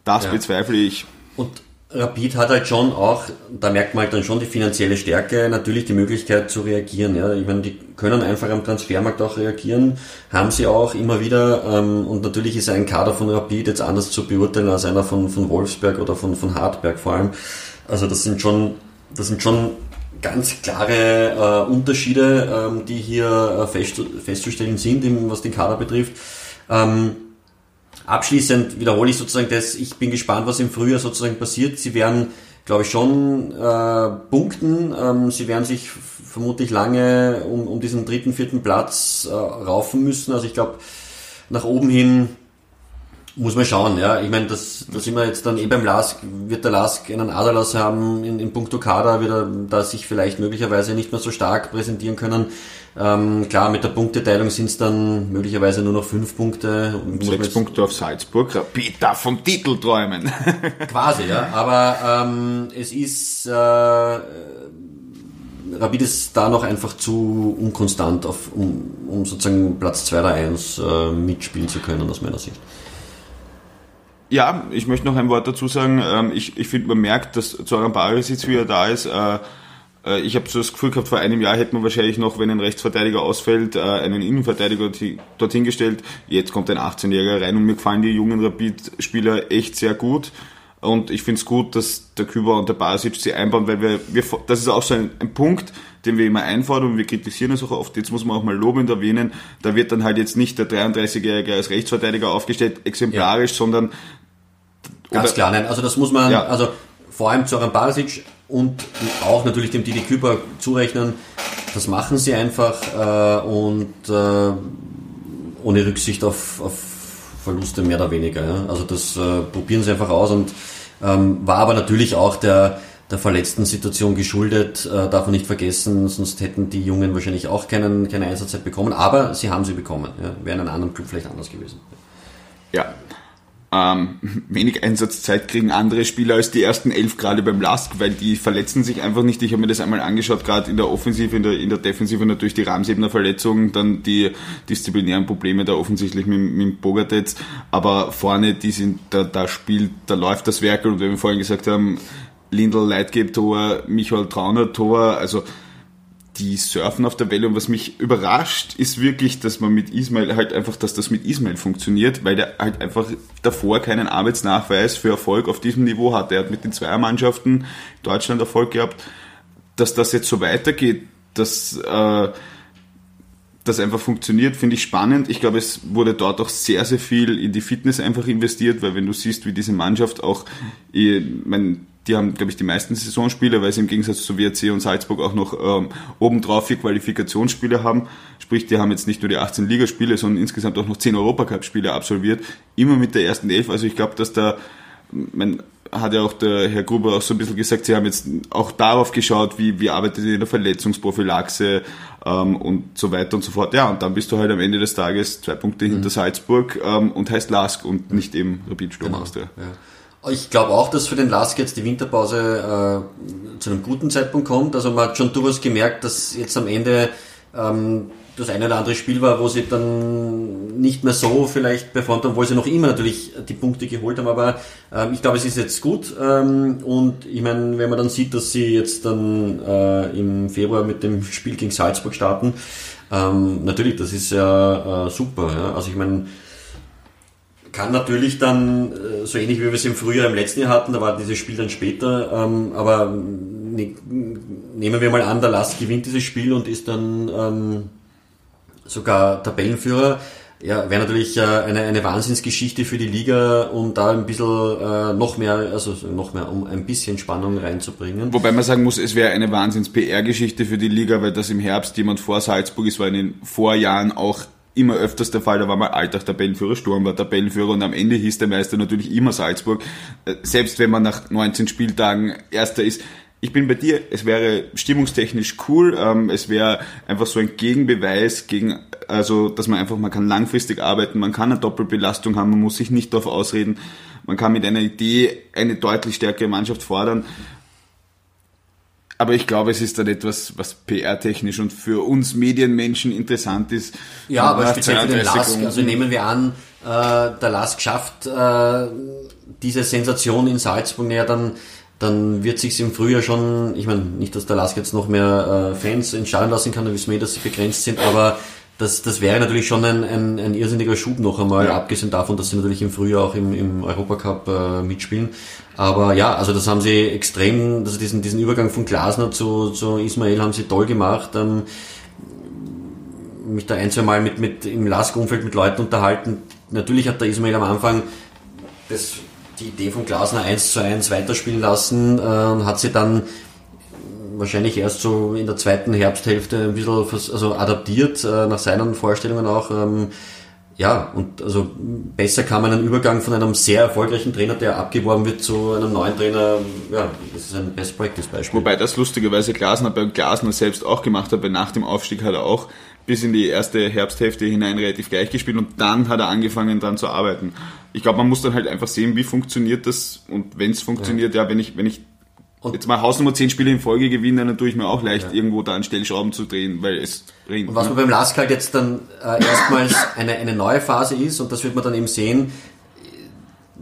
das ja. bezweifle ich. Und Rapid hat halt schon auch, da merkt man halt dann schon die finanzielle Stärke, natürlich die Möglichkeit zu reagieren. Ja. Ich meine, die können einfach am Transfermarkt auch reagieren, haben sie auch immer wieder. Ähm, und natürlich ist ein Kader von Rapid jetzt anders zu beurteilen als einer von, von Wolfsberg oder von, von Hartberg vor allem. Also das sind schon, das sind schon ganz klare äh, Unterschiede, ähm, die hier äh, fest, festzustellen sind, was den Kader betrifft. Ähm, Abschließend wiederhole ich sozusagen das, ich bin gespannt, was im Frühjahr sozusagen passiert. Sie werden, glaube ich, schon äh, punkten. Ähm, sie werden sich vermutlich lange um, um diesen dritten, vierten Platz äh, raufen müssen. Also ich glaube, nach oben hin muss man schauen, ja. Ich meine, das, das sind wir jetzt dann eh beim Lask, wird der Lask einen Aderlass haben in, in puncto Kader, wird er da sich vielleicht möglicherweise nicht mehr so stark präsentieren können. Ähm, klar, mit der Punkteteilung sind es dann möglicherweise nur noch fünf Punkte. Und sechs Punkte auf Salzburg. Rapid darf vom Titel träumen. [laughs] Quasi, ja. Aber ähm, es ist äh, Rapid ist da noch einfach zu unkonstant, auf, um, um sozusagen Platz 2 oder 1 äh, mitspielen zu können, aus meiner Sicht. Ja, ich möchte noch ein Wort dazu sagen. Ähm, ich, ich finde, man merkt, dass Zoran Barisic wieder da ist. Äh, ich habe so das Gefühl gehabt, vor einem Jahr hätte man wahrscheinlich noch, wenn ein Rechtsverteidiger ausfällt, äh, einen Innenverteidiger dorthin gestellt. Jetzt kommt ein 18-Jähriger rein und mir gefallen die jungen Rapid-Spieler echt sehr gut. Und ich finde es gut, dass der Küber und der Basic sie einbauen, weil wir, wir das ist auch so ein, ein Punkt, den wir immer einfordern und wir kritisieren es auch oft. Jetzt muss man auch mal lobend erwähnen, da wird dann halt jetzt nicht der 33-Jährige als Rechtsverteidiger aufgestellt, exemplarisch, ja. sondern Ganz klar, nein, also das muss man, ja. also vor allem Zoran Basic und auch natürlich dem Didi Küper zurechnen. Das machen sie einfach äh, und äh, ohne Rücksicht auf, auf Verluste mehr oder weniger. Ja. Also das äh, probieren sie einfach aus und ähm, war aber natürlich auch der, der verletzten Situation geschuldet, äh, darf man nicht vergessen, sonst hätten die Jungen wahrscheinlich auch keinen, keine Einsatzzeit bekommen, aber sie haben sie bekommen. Ja. Wäre in einem anderen Club vielleicht anders gewesen. Ja, ähm, wenig Einsatzzeit kriegen andere Spieler als die ersten elf gerade beim Lask, weil die verletzen sich einfach nicht. Ich habe mir das einmal angeschaut, gerade in der Offensive, in der, in der Defensive natürlich die Ramsebener Verletzungen, dann die disziplinären Probleme da offensichtlich mit, mit Bogartetz, aber vorne, die sind, da, da spielt, da läuft das Werk und wie wir vorhin gesagt haben, Lindl Leitgeb Tor, Michael Trauner Tor, also die surfen auf der Welle und was mich überrascht, ist wirklich, dass man mit Ismail halt einfach, dass das mit Ismail funktioniert, weil der halt einfach davor keinen Arbeitsnachweis für Erfolg auf diesem Niveau hat. Er hat mit den Zweiermannschaften Deutschland Erfolg gehabt, dass das jetzt so weitergeht, dass äh, das einfach funktioniert, finde ich spannend. Ich glaube, es wurde dort auch sehr, sehr viel in die Fitness einfach investiert, weil wenn du siehst, wie diese Mannschaft auch, ich mein, die haben, glaube ich, die meisten Saisonspiele, weil sie im Gegensatz zu WRC und Salzburg auch noch ähm, obendrauf vier Qualifikationsspiele haben. Sprich, die haben jetzt nicht nur die 18 Ligaspiele, sondern insgesamt auch noch 10 Europacup-Spiele absolviert. Immer mit der ersten Elf. Also ich glaube, dass da, mein, hat ja auch der Herr Gruber auch so ein bisschen gesagt, sie haben jetzt auch darauf geschaut, wie, wie arbeitet ihr in der Verletzungsprophylaxe ähm, und so weiter und so fort. Ja, und dann bist du halt am Ende des Tages zwei Punkte mhm. hinter Salzburg ähm, und heißt Lask und nicht eben Rapid Sturm genau, Austria. Ja. Ich glaube auch, dass für den Lask jetzt die Winterpause äh, zu einem guten Zeitpunkt kommt. Also man hat schon durchaus gemerkt, dass jetzt am Ende ähm, das eine oder andere Spiel war, wo sie dann nicht mehr so vielleicht performt haben, obwohl sie noch immer natürlich die Punkte geholt haben. Aber ähm, ich glaube, es ist jetzt gut. Ähm, und ich meine, wenn man dann sieht, dass sie jetzt dann äh, im Februar mit dem Spiel gegen Salzburg starten, ähm, natürlich, das ist ja äh, super. Ja? Also ich meine, kann natürlich dann, äh, so ähnlich wie wir es im Frühjahr im letzten Jahr hatten, da war dieses Spiel dann später, ähm, aber ne, nehmen wir mal an, der Last gewinnt dieses Spiel und ist dann ähm, sogar Tabellenführer. Ja, wäre natürlich äh, eine, eine Wahnsinnsgeschichte für die Liga, um da ein bisschen äh, noch mehr, also noch mehr, um ein bisschen Spannung reinzubringen. Wobei man sagen muss, es wäre eine Wahnsinns-PR-Geschichte für die Liga, weil das im Herbst jemand vor Salzburg ist, war in den Vorjahren auch immer öfters der Fall, da war mal Alltag Tabellenführer, Sturm war Tabellenführer und am Ende hieß der Meister natürlich immer Salzburg. Äh, selbst wenn man nach 19 Spieltagen Erster ist, ich bin bei dir, es wäre stimmungstechnisch cool, ähm, es wäre einfach so ein Gegenbeweis gegen, also dass man einfach, man kann langfristig arbeiten, man kann eine Doppelbelastung haben, man muss sich nicht darauf ausreden, man kann mit einer Idee eine deutlich stärkere Mannschaft fordern. Aber ich glaube, es ist dann etwas, was PR-technisch und für uns Medienmenschen interessant ist. Ja, aber speziell für den Lask, also nehmen wir an, äh, der Lask schafft äh, diese Sensation in Salzburg ja dann dann wird sich's im Frühjahr schon, ich meine, nicht, dass der Lask jetzt noch mehr äh, Fans entscheiden lassen kann, dann wissen wir eh, dass sie begrenzt sind, aber das, das wäre natürlich schon ein, ein, ein irrsinniger Schub noch einmal, ja. abgesehen davon, dass sie natürlich im Frühjahr auch im, im Europacup äh, mitspielen. Aber ja, also das haben sie extrem, also diesen, diesen Übergang von Glasner zu, zu Ismail haben sie toll gemacht. Ähm, mich da ein, zwei Mal mit, mit im Lask-Umfeld mit Leuten unterhalten. Natürlich hat der Ismail am Anfang das die Idee von Glasner eins zu eins weiterspielen lassen äh, und hat sie dann wahrscheinlich erst so in der zweiten Herbsthälfte ein bisschen also adaptiert äh, nach seinen Vorstellungen auch. Ähm, ja, und also besser kann man einen Übergang von einem sehr erfolgreichen Trainer, der abgeworben wird, zu einem neuen Trainer, ja, das ist ein Best Practice Beispiel. Wobei das lustigerweise Glasner bei Glasner selbst auch gemacht hat, weil nach dem Aufstieg hat er auch bis in die erste Herbsthälfte hinein relativ gleich gespielt und dann hat er angefangen dran zu arbeiten. Ich glaube, man muss dann halt einfach sehen, wie funktioniert das und wenn es funktioniert, ja. ja, wenn ich, wenn ich und jetzt mal Hausnummer 10 Spiele in Folge gewinne, dann tue ich mir auch leicht, ja. irgendwo da an Stellschrauben zu drehen, weil es bringt. Und was ne? beim Lask halt jetzt dann äh, erstmals eine, eine neue Phase ist, und das wird man dann eben sehen,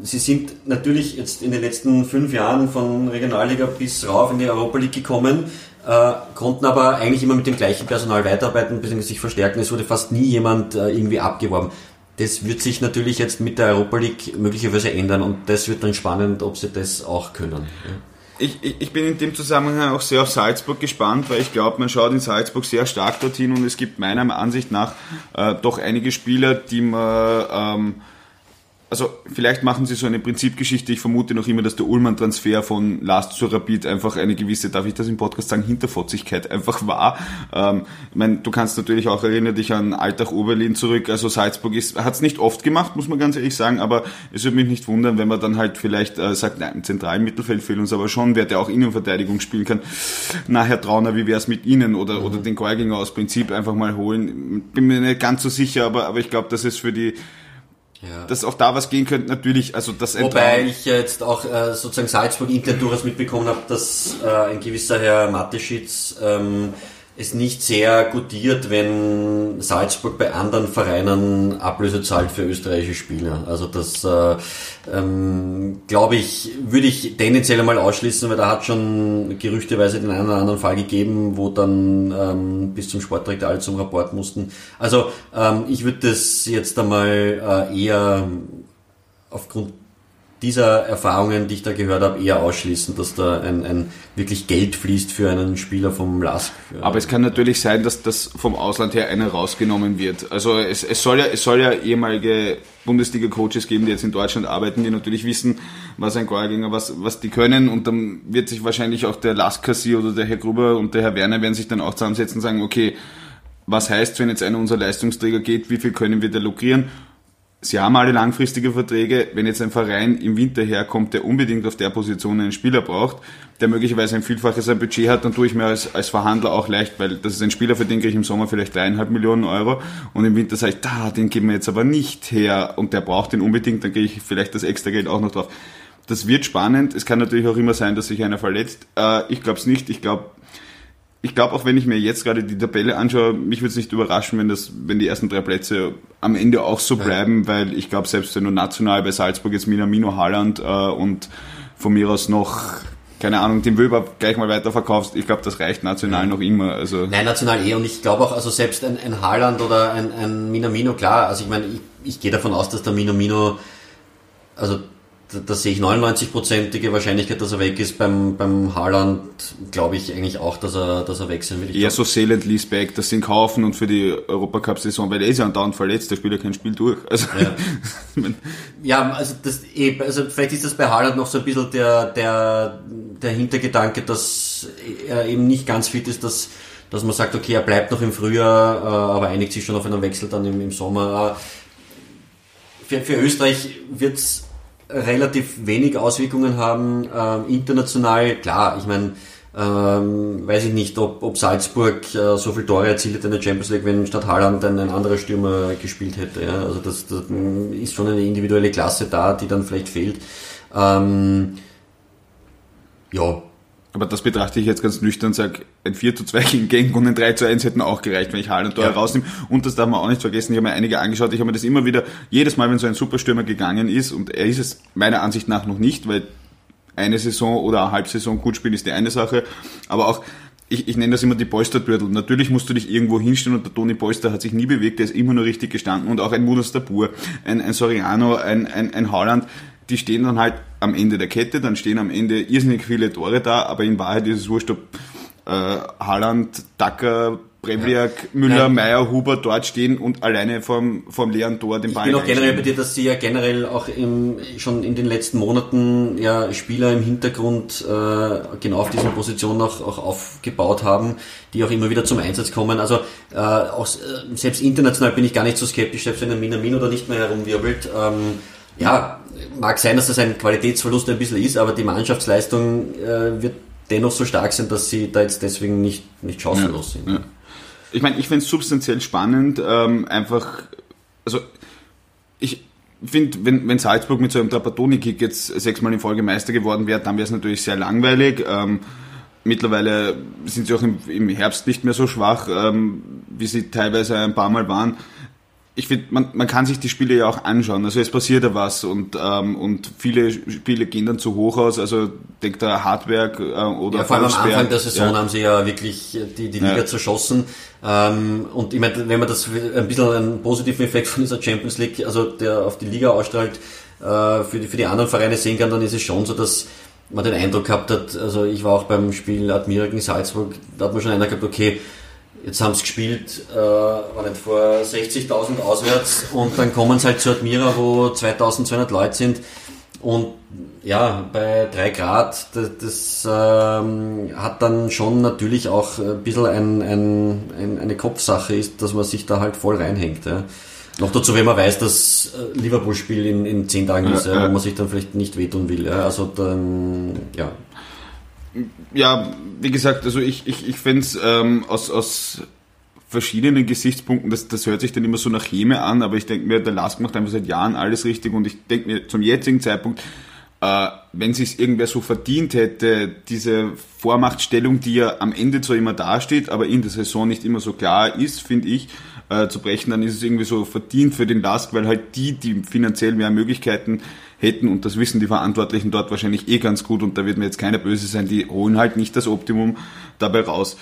sie sind natürlich jetzt in den letzten fünf Jahren von Regionalliga bis rauf in die Europa League gekommen äh, konnten aber eigentlich immer mit dem gleichen Personal weiterarbeiten bzw. sich verstärken. Es wurde fast nie jemand äh, irgendwie abgeworben. Das wird sich natürlich jetzt mit der Europa League möglicherweise ändern und das wird dann spannend, ob sie das auch können. Ja. Ich, ich, ich, bin in dem Zusammenhang auch sehr auf Salzburg gespannt, weil ich glaube, man schaut in Salzburg sehr stark dorthin und es gibt meiner Ansicht nach äh, doch einige Spieler, die man ähm, also vielleicht machen sie so eine Prinzipgeschichte. Ich vermute noch immer, dass der Ullmann-Transfer von Last zu Rapid einfach eine gewisse, darf ich das im Podcast sagen, Hinterfotzigkeit einfach war. Ähm, ich meine, du kannst natürlich auch erinnern dich an Alltag Oberlin zurück. Also Salzburg ist, hat es nicht oft gemacht, muss man ganz ehrlich sagen, aber es würde mich nicht wundern, wenn man dann halt vielleicht äh, sagt, nein, im zentralen Mittelfeld fehlt uns aber schon, wer der auch Innenverteidigung spielen kann. Nachher Trauner, wie wäre es mit Ihnen oder, mhm. oder den Geuginger aus Prinzip einfach mal holen. Bin mir nicht ganz so sicher, aber, aber ich glaube, dass es für die ja. Dass auch da was gehen könnte, natürlich. Also das Wobei ich jetzt auch äh, sozusagen Salzburg intern durchaus mitbekommen habe, dass äh, ein gewisser Herr Mateschitz ähm, es nicht sehr gutiert, wenn Salzburg bei anderen Vereinen Ablöse zahlt für österreichische Spieler. Also das äh, ähm, glaube ich, würde ich tendenziell einmal ausschließen, weil da hat schon gerüchteweise den einen oder anderen Fall gegeben, wo dann ähm, bis zum Sportdirektor alle zum Rapport mussten. Also ähm, ich würde das jetzt einmal äh, eher aufgrund dieser Erfahrungen, die ich da gehört habe, eher ausschließen, dass da ein, ein wirklich Geld fließt für einen Spieler vom LASK. Aber es kann natürlich sein, dass das vom Ausland her einer rausgenommen wird. Also es, es soll ja es soll ja ehemalige Bundesliga-Coaches geben, die jetzt in Deutschland arbeiten, die natürlich wissen, was ein Goalgänger, was, was die können und dann wird sich wahrscheinlich auch der Laskasi oder der Herr Gruber und der Herr Werner werden sich dann auch zusammensetzen und sagen, okay, was heißt, wenn jetzt einer unserer Leistungsträger geht, wie viel können wir da lukrieren Sie haben alle langfristige Verträge. Wenn jetzt ein Verein im Winter herkommt, der unbedingt auf der Position einen Spieler braucht, der möglicherweise ein Vielfaches ein Budget hat, dann tue ich mir als, als Verhandler auch leicht, weil das ist ein Spieler, für den kriege ich im Sommer vielleicht dreieinhalb Millionen Euro und im Winter sage ich, da, den geben wir jetzt aber nicht her und der braucht den unbedingt, dann kriege ich vielleicht das extra Geld auch noch drauf. Das wird spannend. Es kann natürlich auch immer sein, dass sich einer verletzt. Äh, ich glaube es nicht. Ich glaube, ich glaube, auch wenn ich mir jetzt gerade die Tabelle anschaue, mich würde es nicht überraschen, wenn das, wenn die ersten drei Plätze am Ende auch so bleiben, ja. weil ich glaube, selbst wenn du national bei Salzburg jetzt Minamino Haaland äh, und von mir aus noch keine Ahnung, den Wöber gleich mal weiterverkaufst, ich glaube, das reicht national ja. noch immer. Also Nein, national eh. Und ich glaube auch, also selbst ein, ein Haaland oder ein, ein Minamino, klar, also ich meine, ich, ich gehe davon aus, dass der Minamino, also da, da sehe ich 99-prozentige Wahrscheinlichkeit, dass er weg ist. Beim, beim Haaland glaube ich eigentlich auch, dass er, dass er wechseln will. Ich Eher so Sale Lease Back, das sind kaufen und für die Europacup-Saison, weil er ist ja andauernd verletzt, der spielt ja kein Spiel durch. Also, ja. [laughs] ja, also das eben, also vielleicht ist das bei Haaland noch so ein bisschen der, der, der Hintergedanke, dass er eben nicht ganz fit ist, dass dass man sagt, okay, er bleibt noch im Frühjahr, äh, aber einigt sich schon auf einen Wechsel dann im, im Sommer. Für, für Österreich wird's relativ wenig Auswirkungen haben. Ähm, international, klar, ich meine, ähm, weiß ich nicht, ob, ob Salzburg äh, so viel Tore erzielt hätte in der Champions League, wenn statt Haaland ein, ein anderer Stürmer gespielt hätte. Ja? Also das, das ist schon eine individuelle Klasse da, die dann vielleicht fehlt. Ähm, ja, aber das betrachte ich jetzt ganz nüchtern und sage, ein 4 zu 2 gegen Genk und ein 3 zu 1 hätten auch gereicht, wenn ich Haaland Tor ja. rausnehme. Und das darf man auch nicht vergessen, ich habe mir einige angeschaut, ich habe mir das immer wieder, jedes Mal, wenn so ein Superstürmer gegangen ist, und er ist es meiner Ansicht nach noch nicht, weil eine Saison oder eine Halbsaison gut spielen ist die eine Sache, aber auch ich, ich nenne das immer die Polstertürtel. Natürlich musst du dich irgendwo hinstellen und der Toni Polster hat sich nie bewegt, der ist immer nur richtig gestanden und auch ein Munas Dabur, ein, ein Soriano, ein, ein, ein Haaland, die stehen dann halt am Ende der Kette, dann stehen am Ende irrsinnig viele Tore da, aber in Wahrheit ist es wurscht, ob äh, Haaland, Dacker, Bremliak, ja. Müller, ja. Meier, Huber dort stehen und alleine vom, vom leeren Tor den Ball. Ich bin auch generell bei dir, dass sie ja generell auch im, schon in den letzten Monaten ja Spieler im Hintergrund äh, genau auf diesen Positionen auch, auch aufgebaut haben, die auch immer wieder zum Einsatz kommen. Also äh, auch, äh, selbst international bin ich gar nicht so skeptisch, selbst wenn ein Minamino da nicht mehr herumwirbelt. Ähm, ja, mag sein, dass das ein Qualitätsverlust ein bisschen ist, aber die Mannschaftsleistung äh, wird dennoch so stark sein, dass sie da jetzt deswegen nicht, nicht chancenlos sind. Ja. Ich meine, ich finde es substanziell spannend, ähm, einfach, also ich finde, wenn, wenn Salzburg mit so einem Trapattoni-Kick jetzt sechsmal in Folge Meister geworden wäre, dann wäre es natürlich sehr langweilig. Ähm, mittlerweile sind sie auch im, im, Herbst nicht mehr so schwach, ähm, wie sie teilweise ein paar Mal waren ich finde, man, man kann sich die Spiele ja auch anschauen. Also es passiert ja was und, ähm, und viele Spiele gehen dann zu hoch aus. Also denkt da Hardwerk äh, oder ja, vor allem am Anfang der Saison ja. haben sie ja wirklich die, die Liga ja. zerschossen. Ähm, und ich meine, wenn man das ein bisschen einen positiven Effekt von dieser Champions League, also der auf die Liga ausstrahlt, äh, für, die, für die anderen Vereine sehen kann, dann ist es schon so, dass man den Eindruck gehabt hat, also ich war auch beim Spiel Admira gegen Salzburg, da hat man schon einer gehabt, okay, Jetzt haben sie gespielt, äh, war nicht vor 60.000 auswärts und dann kommen sie halt zu Admira, wo 2200 Leute sind und ja, bei 3 Grad, das, das ähm, hat dann schon natürlich auch ein bisschen ein, ein, ein, eine Kopfsache ist, dass man sich da halt voll reinhängt. Ja. Noch dazu, wenn man weiß, dass äh, Liverpool-Spiel in, in 10 Tagen ist, ja, wo man sich dann vielleicht nicht wehtun will. Ja. Also dann, ja, ja, wie gesagt, also ich, ich, ich fände es ähm, aus, aus verschiedenen Gesichtspunkten, das, das hört sich dann immer so nach Häme an, aber ich denke mir, der Lask macht einfach seit Jahren alles richtig und ich denke mir zum jetzigen Zeitpunkt, äh, wenn sich irgendwer so verdient hätte, diese Vormachtstellung, die ja am Ende zwar immer dasteht, aber in der Saison nicht immer so klar ist, finde ich, äh, zu brechen, dann ist es irgendwie so verdient für den Lask, weil halt die, die finanziell mehr Möglichkeiten hätten und das wissen die Verantwortlichen dort wahrscheinlich eh ganz gut und da wird mir jetzt keiner böse sein, die holen halt nicht das Optimum dabei raus.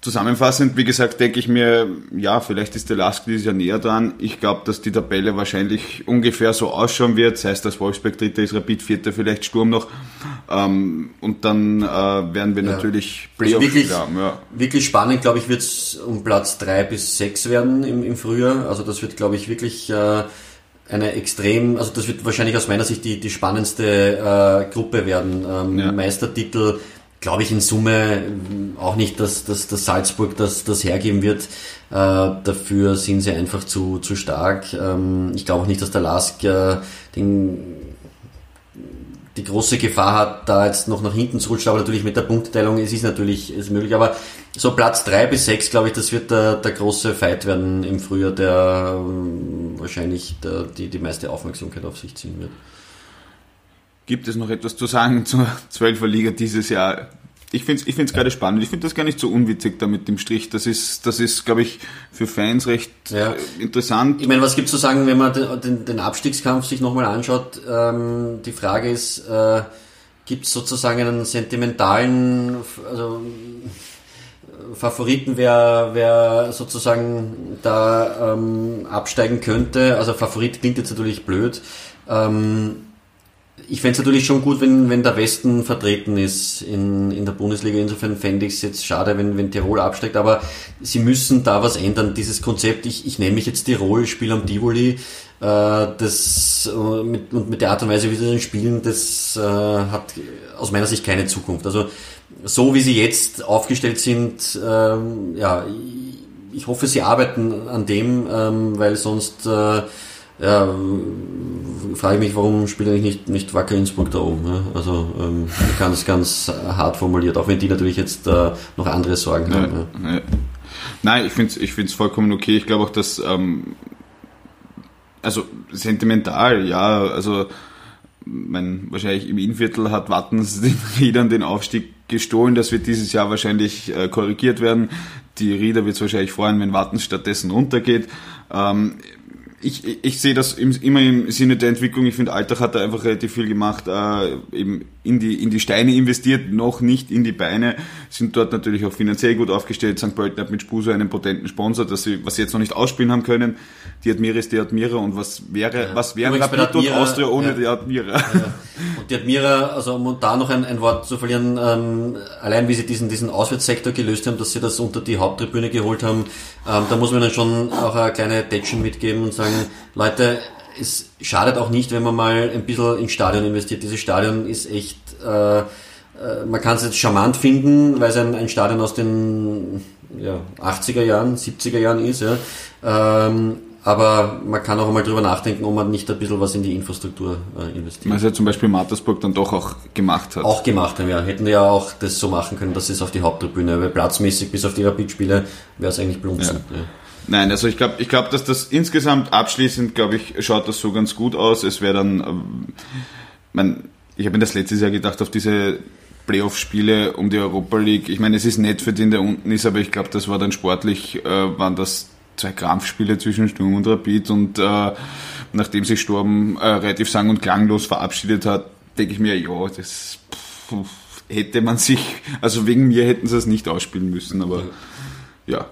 Zusammenfassend, wie gesagt, denke ich mir, ja, vielleicht ist der Lask dieses Jahr näher dran. Ich glaube, dass die Tabelle wahrscheinlich ungefähr so ausschauen wird. Das heißt, dass Wolfsburg Dritter ist, Rapid Vierter, vielleicht Sturm noch. Ähm, und dann äh, werden wir ja. natürlich also Playoffs also wirklich, haben. Ja. Wirklich spannend, glaube ich, wird es um Platz drei bis sechs werden im, im Frühjahr. Also das wird, glaube ich, wirklich äh, eine extrem, also das wird wahrscheinlich aus meiner Sicht die, die spannendste äh, Gruppe werden. Ähm, ja. Meistertitel glaube ich in Summe auch nicht, dass, dass, dass Salzburg das, das hergeben wird. Äh, dafür sind sie einfach zu, zu stark. Ähm, ich glaube auch nicht, dass der Lask äh, den, die große Gefahr hat, da jetzt noch nach hinten zu rutschen, aber natürlich mit der Punkteteilung, es ist natürlich ist möglich, aber so Platz drei bis sechs, glaube ich, das wird der, der große Fight werden im Frühjahr, der ähm, wahrscheinlich der, die, die meiste Aufmerksamkeit auf sich ziehen wird. Gibt es noch etwas zu sagen zur 12er Liga dieses Jahr? Ich finde es ich find's gerade spannend. Ich finde das gar nicht so unwitzig da mit dem Strich. Das ist, das ist glaube ich, für Fans recht ja. interessant. Ich meine, was gibt es zu sagen, wenn man den, den, den Abstiegskampf sich nochmal anschaut? Ähm, die Frage ist, äh, gibt es sozusagen einen sentimentalen also, Favoriten, wer, wer sozusagen da ähm, absteigen könnte? Also Favorit klingt jetzt natürlich blöd. Ähm, ich fände es natürlich schon gut, wenn, wenn der Westen vertreten ist in, in der Bundesliga. Insofern fände ich es jetzt schade, wenn, wenn Tirol absteigt, aber sie müssen da was ändern. Dieses Konzept, ich, ich nenne mich jetzt Tirol, spiele am Tivoli, äh, das äh, mit, und mit der Art und Weise, wie sie dann spielen, das äh, hat aus meiner Sicht keine Zukunft. Also so wie sie jetzt aufgestellt sind, ähm, ja, ich hoffe, sie arbeiten an dem, ähm, weil sonst äh, ja, frage ich mich, warum spielt eigentlich nicht, nicht Wacker Innsbruck da oben? Ja? Also ähm, ganz, ganz hart formuliert, auch wenn die natürlich jetzt äh, noch andere Sorgen ja, haben. Ja. Nein, ich finde es ich find's vollkommen okay. Ich glaube auch, dass, ähm, also sentimental, ja, also mein, wahrscheinlich im Innviertel hat Wattens [laughs] den Riedern den Aufstieg gestohlen. Das wird dieses Jahr wahrscheinlich äh, korrigiert werden. Die Rieder wird es wahrscheinlich freuen, wenn Wattens stattdessen runtergeht. Ähm, ich, ich, sehe das im, immer im Sinne der Entwicklung. Ich finde, Alltag hat da einfach relativ viel gemacht, äh, eben in die, in die Steine investiert, noch nicht in die Beine, sind dort natürlich auch finanziell gut aufgestellt. St. Pölten hat mit Spuso einen potenten Sponsor, dass sie, was sie jetzt noch nicht ausspielen haben können. Die Admira ist die Admira und was wäre, ja. was wäre Rapid und Austria ohne ja. die Admira? Ja. Und die Admira, also um da noch ein, ein Wort zu verlieren, ähm, allein wie sie diesen, diesen Auswärtssektor gelöst haben, dass sie das unter die Haupttribüne geholt haben, ähm, da muss man dann schon auch eine kleine Tätschen mitgeben und sagen, Leute, es schadet auch nicht, wenn man mal ein bisschen ins Stadion investiert. Dieses Stadion ist echt, äh, äh man kann es jetzt charmant finden, weil es ein, ein Stadion aus den ja, 80er Jahren, 70er Jahren ist. Ja. Ähm, aber man kann auch einmal drüber nachdenken, ob man nicht ein bisschen was in die Infrastruktur äh, investiert. Was ja zum Beispiel Mattersburg dann doch auch gemacht hat. Auch gemacht haben, ja. Hätten ja auch das so machen können, dass es auf die Haupttribüne, weil platzmäßig bis auf die Rapid-Spiele wäre es eigentlich blunzen. Ja. Ja. Nein, also ich glaube, ich glaube, dass das insgesamt abschließend, glaube ich, schaut das so ganz gut aus. Es wäre dann, ähm, man, ich habe mir das letztes Jahr gedacht, auf diese Playoff-Spiele um die Europa League. Ich meine, es ist nett für den, der unten ist, aber ich glaube, das war dann sportlich, äh, waren das zwei Krampfspiele zwischen Sturm und Rapid und äh, nachdem sich Sturm äh, relativ sang- und klanglos verabschiedet hat, denke ich mir, ja, das pff, hätte man sich, also wegen mir hätten sie es nicht ausspielen müssen, aber ja.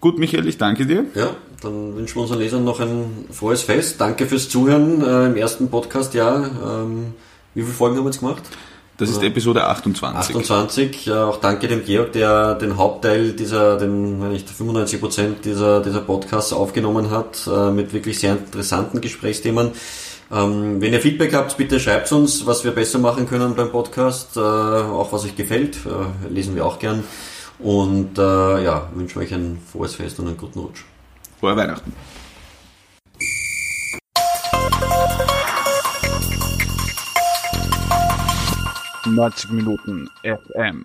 Gut, Michael, ich danke dir. Ja, dann wünschen wir unseren Lesern noch ein frohes Fest. Danke fürs Zuhören äh, im ersten Podcast-Jahr. Ähm, wie viele Folgen haben wir jetzt gemacht? Das ist Episode 28. 28. Ja, auch danke dem Georg, der den Hauptteil dieser, den, wenn nicht 95 Prozent dieser, dieser Podcasts aufgenommen hat, äh, mit wirklich sehr interessanten Gesprächsthemen. Ähm, wenn ihr Feedback habt, bitte schreibt uns, was wir besser machen können beim Podcast, äh, auch was euch gefällt, äh, lesen wir auch gern. Und äh, ja, wünsche euch ein frohes Fest und einen guten Rutsch. Frohe Weihnachten. Neunzig Minuten FM.